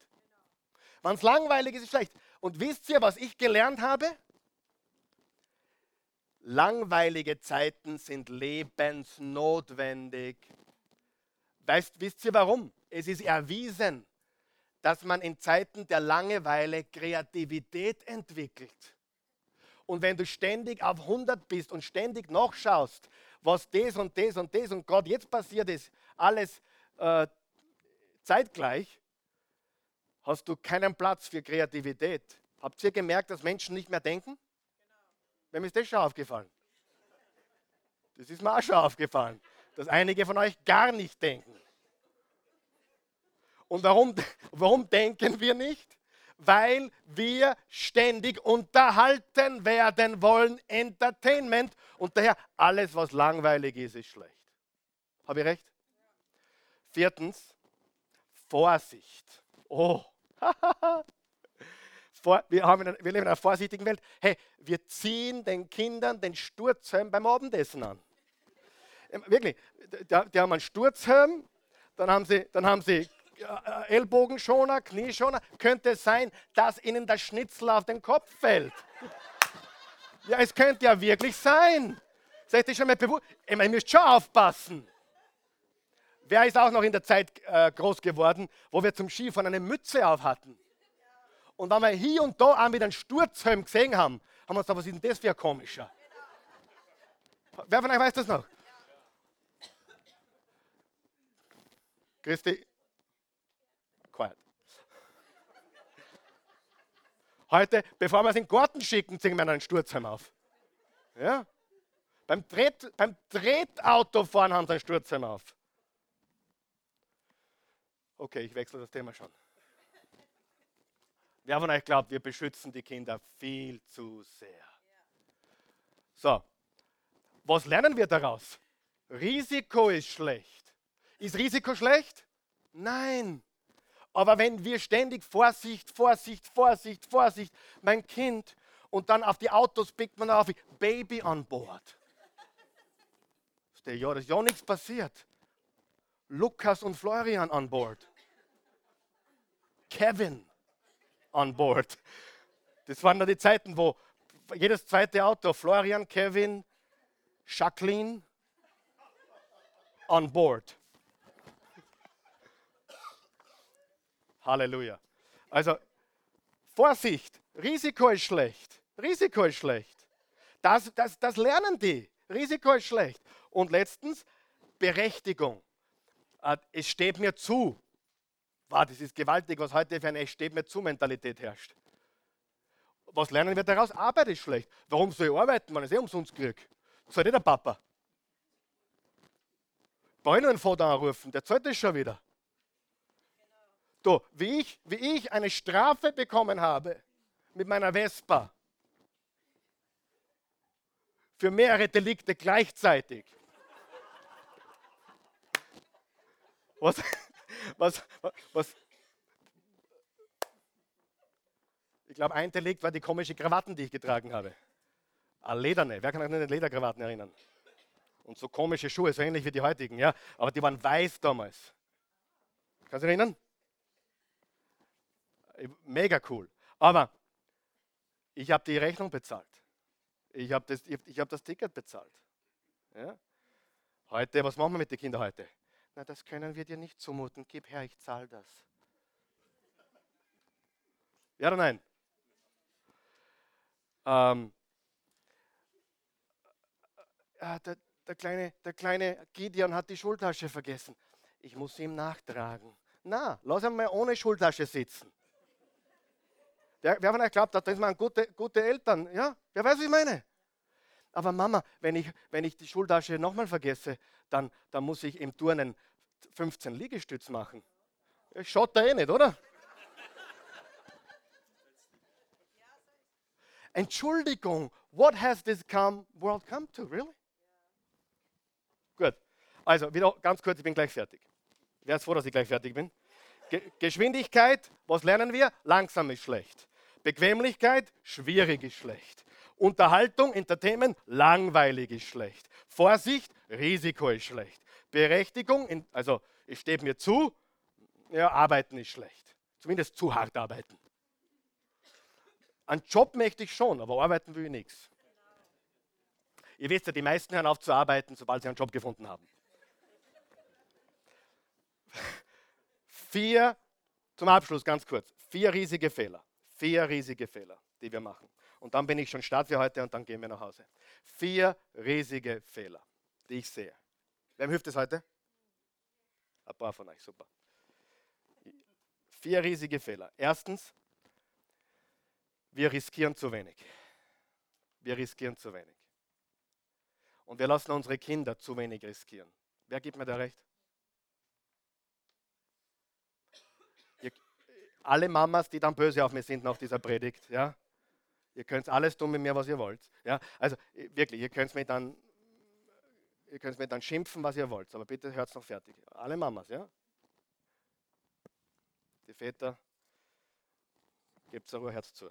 Speaker 1: Wenn es langweilig ist, ist schlecht. Und wisst ihr, was ich gelernt habe? Langweilige Zeiten sind lebensnotwendig. Weißt, wisst ihr warum? Es ist erwiesen, dass man in Zeiten der Langeweile Kreativität entwickelt. Und wenn du ständig auf 100 bist und ständig nachschaust, was das und das und das und gerade jetzt passiert ist, alles äh, zeitgleich, hast du keinen Platz für Kreativität. Habt ihr gemerkt, dass Menschen nicht mehr denken? Genau. Wem ist das schon aufgefallen? Das ist mir auch schon aufgefallen, dass einige von euch gar nicht denken. Und warum, *laughs* warum denken wir nicht? Weil wir ständig unterhalten werden wollen, Entertainment. Und daher alles, was langweilig ist, ist schlecht. Habe ich recht? Viertens, Vorsicht. Oh, *laughs* wir, haben wir leben in einer vorsichtigen Welt. Hey, wir ziehen den Kindern den Sturzhelm beim Abendessen an. Wirklich, die, die haben einen Sturzhelm, dann haben sie, dann haben sie Ellbogenschoner, Knieschoner. Könnte es sein, dass ihnen das Schnitzel auf den Kopf fällt? Ja, es könnte ja wirklich sein. Seid ihr schon mal bewusst? Ihr müsst schon aufpassen. Wer ist auch noch in der Zeit äh, groß geworden, wo wir zum Skifahren eine Mütze auf hatten? Und wenn wir hier und da auch wieder einen Sturzhelm gesehen haben, haben wir uns gedacht, was ist denn das für ein komischer? Wer von euch weiß das noch? Christi, Heute, bevor wir es in den Garten schicken, ziehen wir einen Sturzhelm auf. Ja? Beim, Tret, beim Tretautofahren haben sie einen Sturzhelm auf. Okay, ich wechsle das Thema schon. Wer von euch glaubt, wir beschützen die Kinder viel zu sehr? So, was lernen wir daraus? Risiko ist schlecht. Ist Risiko schlecht? Nein. Aber wenn wir ständig Vorsicht, Vorsicht, Vorsicht, Vorsicht, mein Kind, und dann auf die Autos pickt man auf, Baby an Bord. Ja, da ist ja nichts passiert. Lukas und Florian an Bord. Kevin an Bord. Das waren dann die Zeiten, wo jedes zweite Auto, Florian, Kevin, Jacqueline an Bord. Halleluja. Also Vorsicht, Risiko ist schlecht. Risiko ist schlecht. Das, das, das lernen die. Risiko ist schlecht. Und letztens Berechtigung. Äh, es steht mir zu. Wow, das ist gewaltig, was heute für eine Es steht mir zu Mentalität herrscht. Was lernen wir daraus? Arbeit ist schlecht. Warum soll ich arbeiten, wenn ich es eh umsonst kriege? Soll nicht der Papa. Brauche ich nur einen Vater anrufen, der zahlt das schon wieder. Du, wie ich, wie ich eine Strafe bekommen habe mit meiner Vespa für mehrere Delikte gleichzeitig. Was, was, was, ich glaube, ein Delikt war die komische Krawatten, die ich getragen habe. A lederne. Wer kann sich an den Lederkrawatten erinnern? Und so komische Schuhe, so ähnlich wie die heutigen, ja. Aber die waren weiß damals. Kannst du dich erinnern? Mega cool. Aber ich habe die Rechnung bezahlt. Ich habe das, ich hab das Ticket bezahlt. Ja? Heute, was machen wir mit den Kindern heute? Na, das können wir dir nicht zumuten. Gib her, ich zahle das. Ja oder nein? Ähm, äh, der, der, kleine, der kleine Gideon hat die Schultasche vergessen. Ich muss ihm nachtragen. Na, lass ihn mal ohne Schultasche sitzen. Wer, wer von euch glaubt, da sind gute, gute Eltern? Ja, wer weiß, was ich meine? Aber Mama, wenn ich, wenn ich die Schultasche nochmal vergesse, dann, dann muss ich im Turnen 15 Liegestütz machen. Schaut da eh nicht, oder? Entschuldigung, what has this come, world come to, really? Gut, also wieder ganz kurz, ich bin gleich fertig. Wer ist froh, dass ich gleich fertig bin? Ge Geschwindigkeit, was lernen wir? Langsam ist schlecht. Bequemlichkeit, schwierig ist schlecht. Unterhaltung, Entertainment, langweilig ist schlecht. Vorsicht, Risiko ist schlecht. Berechtigung, also es steht mir zu, ja, arbeiten ist schlecht. Zumindest zu hart arbeiten. Ein Job möchte ich schon, aber arbeiten will ich nichts. Ihr wisst ja, die meisten hören auf zu arbeiten, sobald sie einen Job gefunden haben. *laughs* Vier, zum Abschluss ganz kurz, vier riesige Fehler. Vier riesige Fehler, die wir machen. Und dann bin ich schon Start für heute und dann gehen wir nach Hause. Vier riesige Fehler, die ich sehe. Wem hilft es heute? Ein paar von euch, super. Vier riesige Fehler. Erstens, wir riskieren zu wenig. Wir riskieren zu wenig. Und wir lassen unsere Kinder zu wenig riskieren. Wer gibt mir da recht? Alle Mamas, die dann böse auf mich sind nach dieser Predigt, ja, ihr könnt alles tun mit mir, was ihr wollt. Ja, also wirklich, ihr könnt mir dann, ihr könnt mir dann schimpfen, was ihr wollt, aber bitte hört es noch fertig. Alle Mamas, ja. Die Väter, gebt euer Herz zu.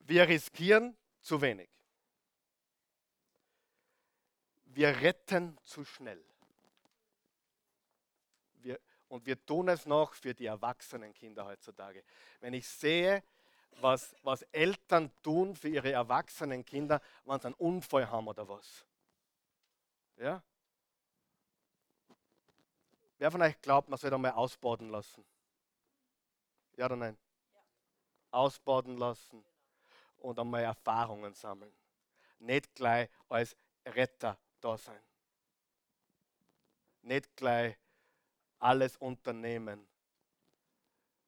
Speaker 1: Wir riskieren zu wenig. Wir retten zu schnell. Und wir tun es noch für die erwachsenen Kinder heutzutage. Wenn ich sehe, was, was Eltern tun für ihre erwachsenen Kinder, wenn sie einen Unfall haben oder was. Ja? Wer von euch glaubt, man soll da mal ausbaden lassen? Ja oder nein? Ja. Ausbaden lassen und einmal Erfahrungen sammeln. Nicht gleich als Retter da sein. Nicht gleich alles unternehmen,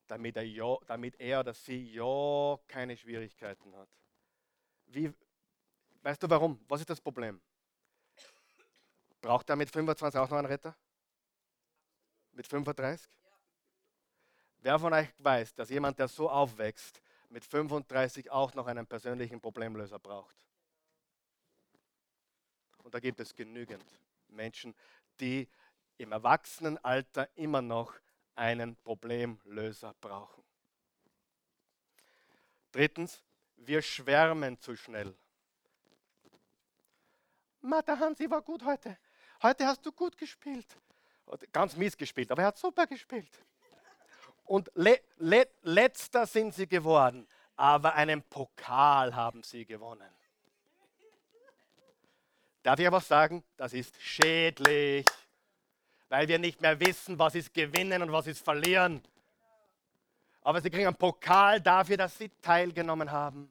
Speaker 1: damit er, ja, damit er oder sie ja keine Schwierigkeiten hat. Wie, weißt du warum? Was ist das Problem? Braucht er mit 25 auch noch einen Retter? Mit 35? Wer von euch weiß, dass jemand, der so aufwächst, mit 35 auch noch einen persönlichen Problemlöser braucht? Und da gibt es genügend Menschen, die im Erwachsenenalter immer noch einen Problemlöser brauchen. Drittens, wir schwärmen zu schnell. Mathe Hansi war gut heute. Heute hast du gut gespielt. Ganz mies gespielt, aber er hat super gespielt. Und le le letzter sind sie geworden, aber einen Pokal haben sie gewonnen. Darf ich aber sagen, das ist schädlich, weil wir nicht mehr wissen, was ist gewinnen und was ist verlieren. Aber sie kriegen einen Pokal dafür, dass sie teilgenommen haben.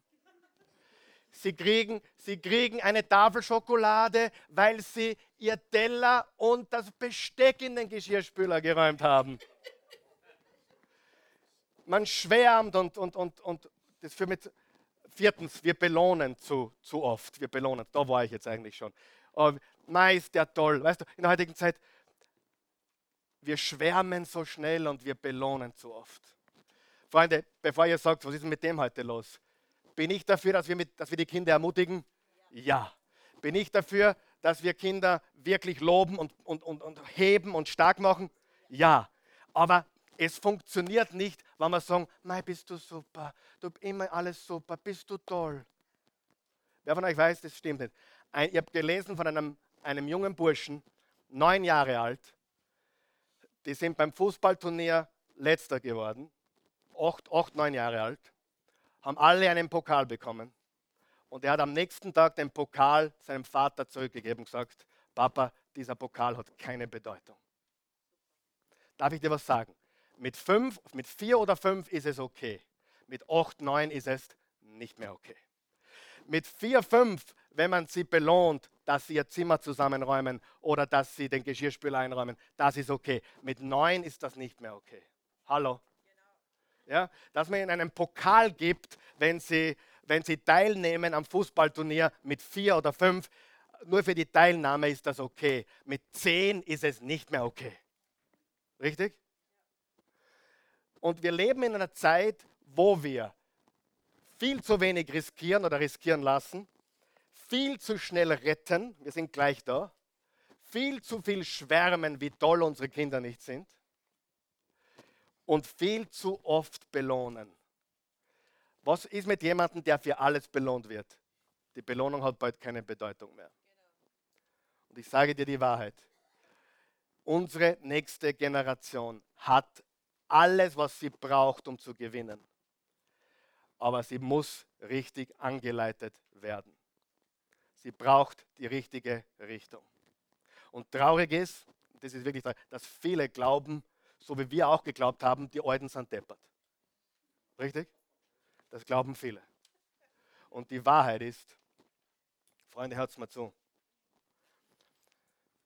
Speaker 1: Sie kriegen, sie kriegen eine Tafel Schokolade, weil sie ihr Teller und das Besteck in den Geschirrspüler geräumt haben. Man schwärmt und, und, und, und das für mit, Viertens, wir belohnen zu, zu oft. Wir belohnen. Da war ich jetzt eigentlich schon. Oh, ist der toll. Weißt du, in der heutigen Zeit, wir schwärmen so schnell und wir belohnen zu oft. Freunde, bevor ihr sagt, was ist mit dem heute los? Bin ich dafür, dass wir, mit, dass wir die Kinder ermutigen? Ja. Bin ich dafür, dass wir Kinder wirklich loben und, und, und, und heben und stark machen? Ja. Aber es funktioniert nicht, wenn wir sagen, Mei, bist du super, du immer alles super, bist du toll. Wer von euch weiß, das stimmt nicht. Ein, ich habe gelesen von einem, einem jungen Burschen, neun Jahre alt, die sind beim Fußballturnier letzter geworden, acht, acht, neun Jahre alt, haben alle einen Pokal bekommen. Und er hat am nächsten Tag den Pokal seinem Vater zurückgegeben und gesagt, Papa, dieser Pokal hat keine Bedeutung. Darf ich dir was sagen? Mit fünf, mit vier oder fünf ist es okay. Mit 8, 9 ist es nicht mehr okay. Mit 4, 5, wenn man sie belohnt, dass sie ihr Zimmer zusammenräumen oder dass sie den Geschirrspüler einräumen, das ist okay. Mit 9 ist das nicht mehr okay. Hallo? Ja, dass man ihnen einen Pokal gibt, wenn sie, wenn sie teilnehmen am Fußballturnier mit 4 oder 5, nur für die Teilnahme ist das okay. Mit 10 ist es nicht mehr okay. Richtig? Und wir leben in einer Zeit, wo wir viel zu wenig riskieren oder riskieren lassen, viel zu schnell retten, wir sind gleich da, viel zu viel schwärmen, wie toll unsere Kinder nicht sind und viel zu oft belohnen. Was ist mit jemandem, der für alles belohnt wird? Die Belohnung hat bald keine Bedeutung mehr. Und ich sage dir die Wahrheit. Unsere nächste Generation hat alles, was sie braucht, um zu gewinnen. Aber sie muss richtig angeleitet werden. Sie braucht die richtige Richtung. Und traurig ist, das ist wirklich dass viele glauben, so wie wir auch geglaubt haben, die Alten sind deppert. Richtig? Das glauben viele. Und die Wahrheit ist, Freunde, hört mal zu,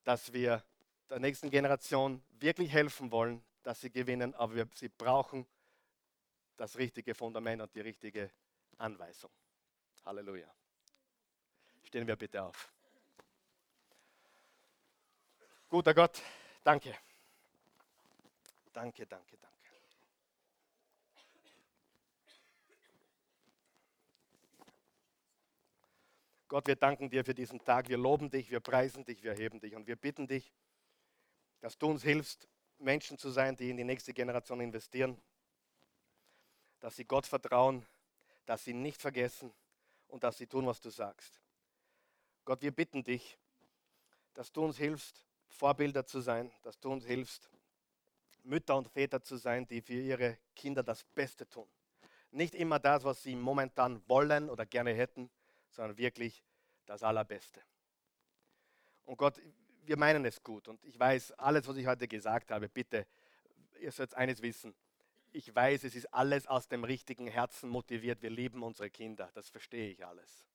Speaker 1: dass wir der nächsten Generation wirklich helfen wollen, dass sie gewinnen, aber wir, sie brauchen das richtige Fundament und die richtige Anweisung. Halleluja. Stehen wir bitte auf. Guter Gott, danke. Danke, danke, danke. Gott, wir danken dir für diesen Tag. Wir loben dich, wir preisen dich, wir heben dich und wir bitten dich, dass du uns hilfst, Menschen zu sein, die in die nächste Generation investieren, dass sie Gott vertrauen, dass sie nicht vergessen und dass sie tun, was du sagst. Gott, wir bitten dich, dass du uns hilfst, Vorbilder zu sein, dass du uns hilfst, Mütter und Väter zu sein, die für ihre Kinder das Beste tun. Nicht immer das, was sie momentan wollen oder gerne hätten, sondern wirklich das Allerbeste. Und Gott, wir meinen es gut. Und ich weiß, alles, was ich heute gesagt habe, bitte, ihr sollt eines wissen. Ich weiß, es ist alles aus dem richtigen Herzen motiviert. Wir lieben unsere Kinder. Das verstehe ich alles.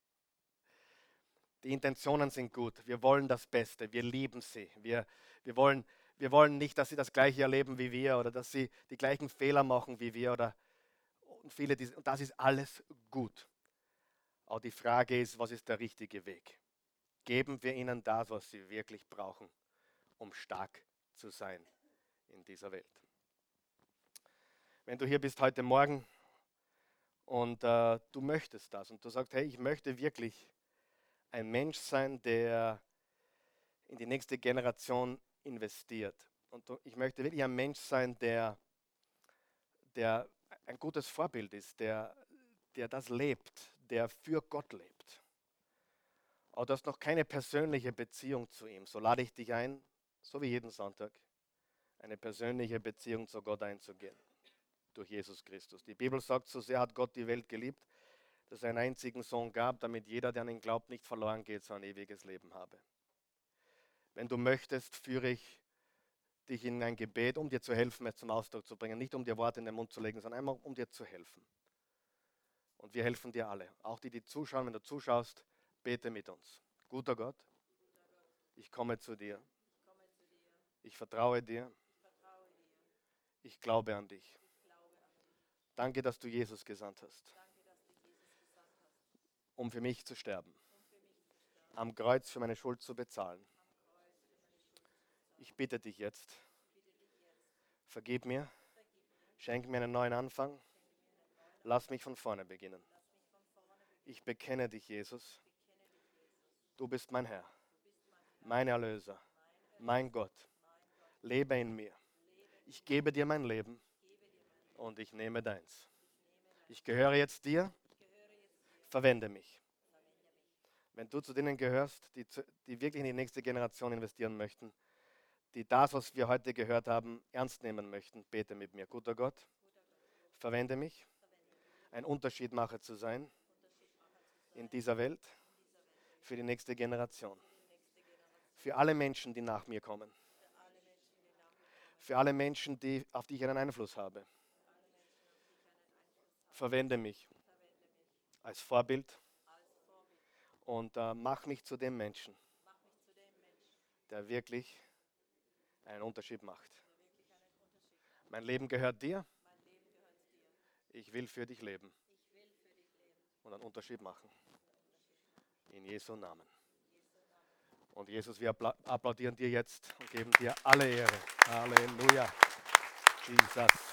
Speaker 1: Die Intentionen sind gut. Wir wollen das Beste. Wir lieben sie. Wir, wir, wollen, wir wollen nicht, dass sie das Gleiche erleben wie wir oder dass sie die gleichen Fehler machen wie wir. Oder, und, viele, und das ist alles gut. Aber die Frage ist, was ist der richtige Weg? Geben wir ihnen das, was sie wirklich brauchen, um stark zu sein in dieser Welt. Wenn du hier bist heute Morgen und äh, du möchtest das und du sagst, hey, ich möchte wirklich ein Mensch sein, der in die nächste Generation investiert. Und ich möchte wirklich ein Mensch sein, der, der ein gutes Vorbild ist, der, der das lebt, der für Gott lebt aber du hast noch keine persönliche Beziehung zu ihm, so lade ich dich ein, so wie jeden Sonntag, eine persönliche Beziehung zu Gott einzugehen. Durch Jesus Christus. Die Bibel sagt, so sehr hat Gott die Welt geliebt, dass er einen einzigen Sohn gab, damit jeder, der an ihn glaubt, nicht verloren geht, sondern ein ewiges Leben habe. Wenn du möchtest, führe ich dich in ein Gebet, um dir zu helfen, es zum Ausdruck zu bringen. Nicht um dir Worte in den Mund zu legen, sondern einmal um dir zu helfen. Und wir helfen dir alle. Auch die, die zuschauen, wenn du zuschaust, Bete mit uns. Guter Gott, ich komme zu dir. Ich vertraue dir. Ich glaube an dich. Danke, dass du Jesus gesandt hast, um für mich zu sterben, am Kreuz für meine Schuld zu bezahlen. Ich bitte dich jetzt, vergib mir, schenk mir einen neuen Anfang, lass mich von vorne beginnen. Ich bekenne dich, Jesus Du bist mein Herr, mein Erlöser, mein Gott. Lebe in mir. Ich gebe dir mein Leben und ich nehme deins. Ich gehöre jetzt dir, verwende mich. Wenn du zu denen gehörst, die, die wirklich in die nächste Generation investieren möchten, die das, was wir heute gehört haben, ernst nehmen möchten, bete mit mir. Guter Gott, verwende mich, ein Unterschiedmacher zu sein in dieser Welt für die nächste Generation. Für alle Menschen, die nach mir kommen. Für alle Menschen, die, auf die ich einen Einfluss habe. Verwende mich als Vorbild und äh, mach mich zu dem Menschen, der wirklich einen Unterschied macht. Mein Leben gehört dir. Ich will für dich leben und einen Unterschied machen. In Jesu Namen. Und Jesus, wir applaudieren dir jetzt und geben dir alle Ehre. Halleluja. Jesus.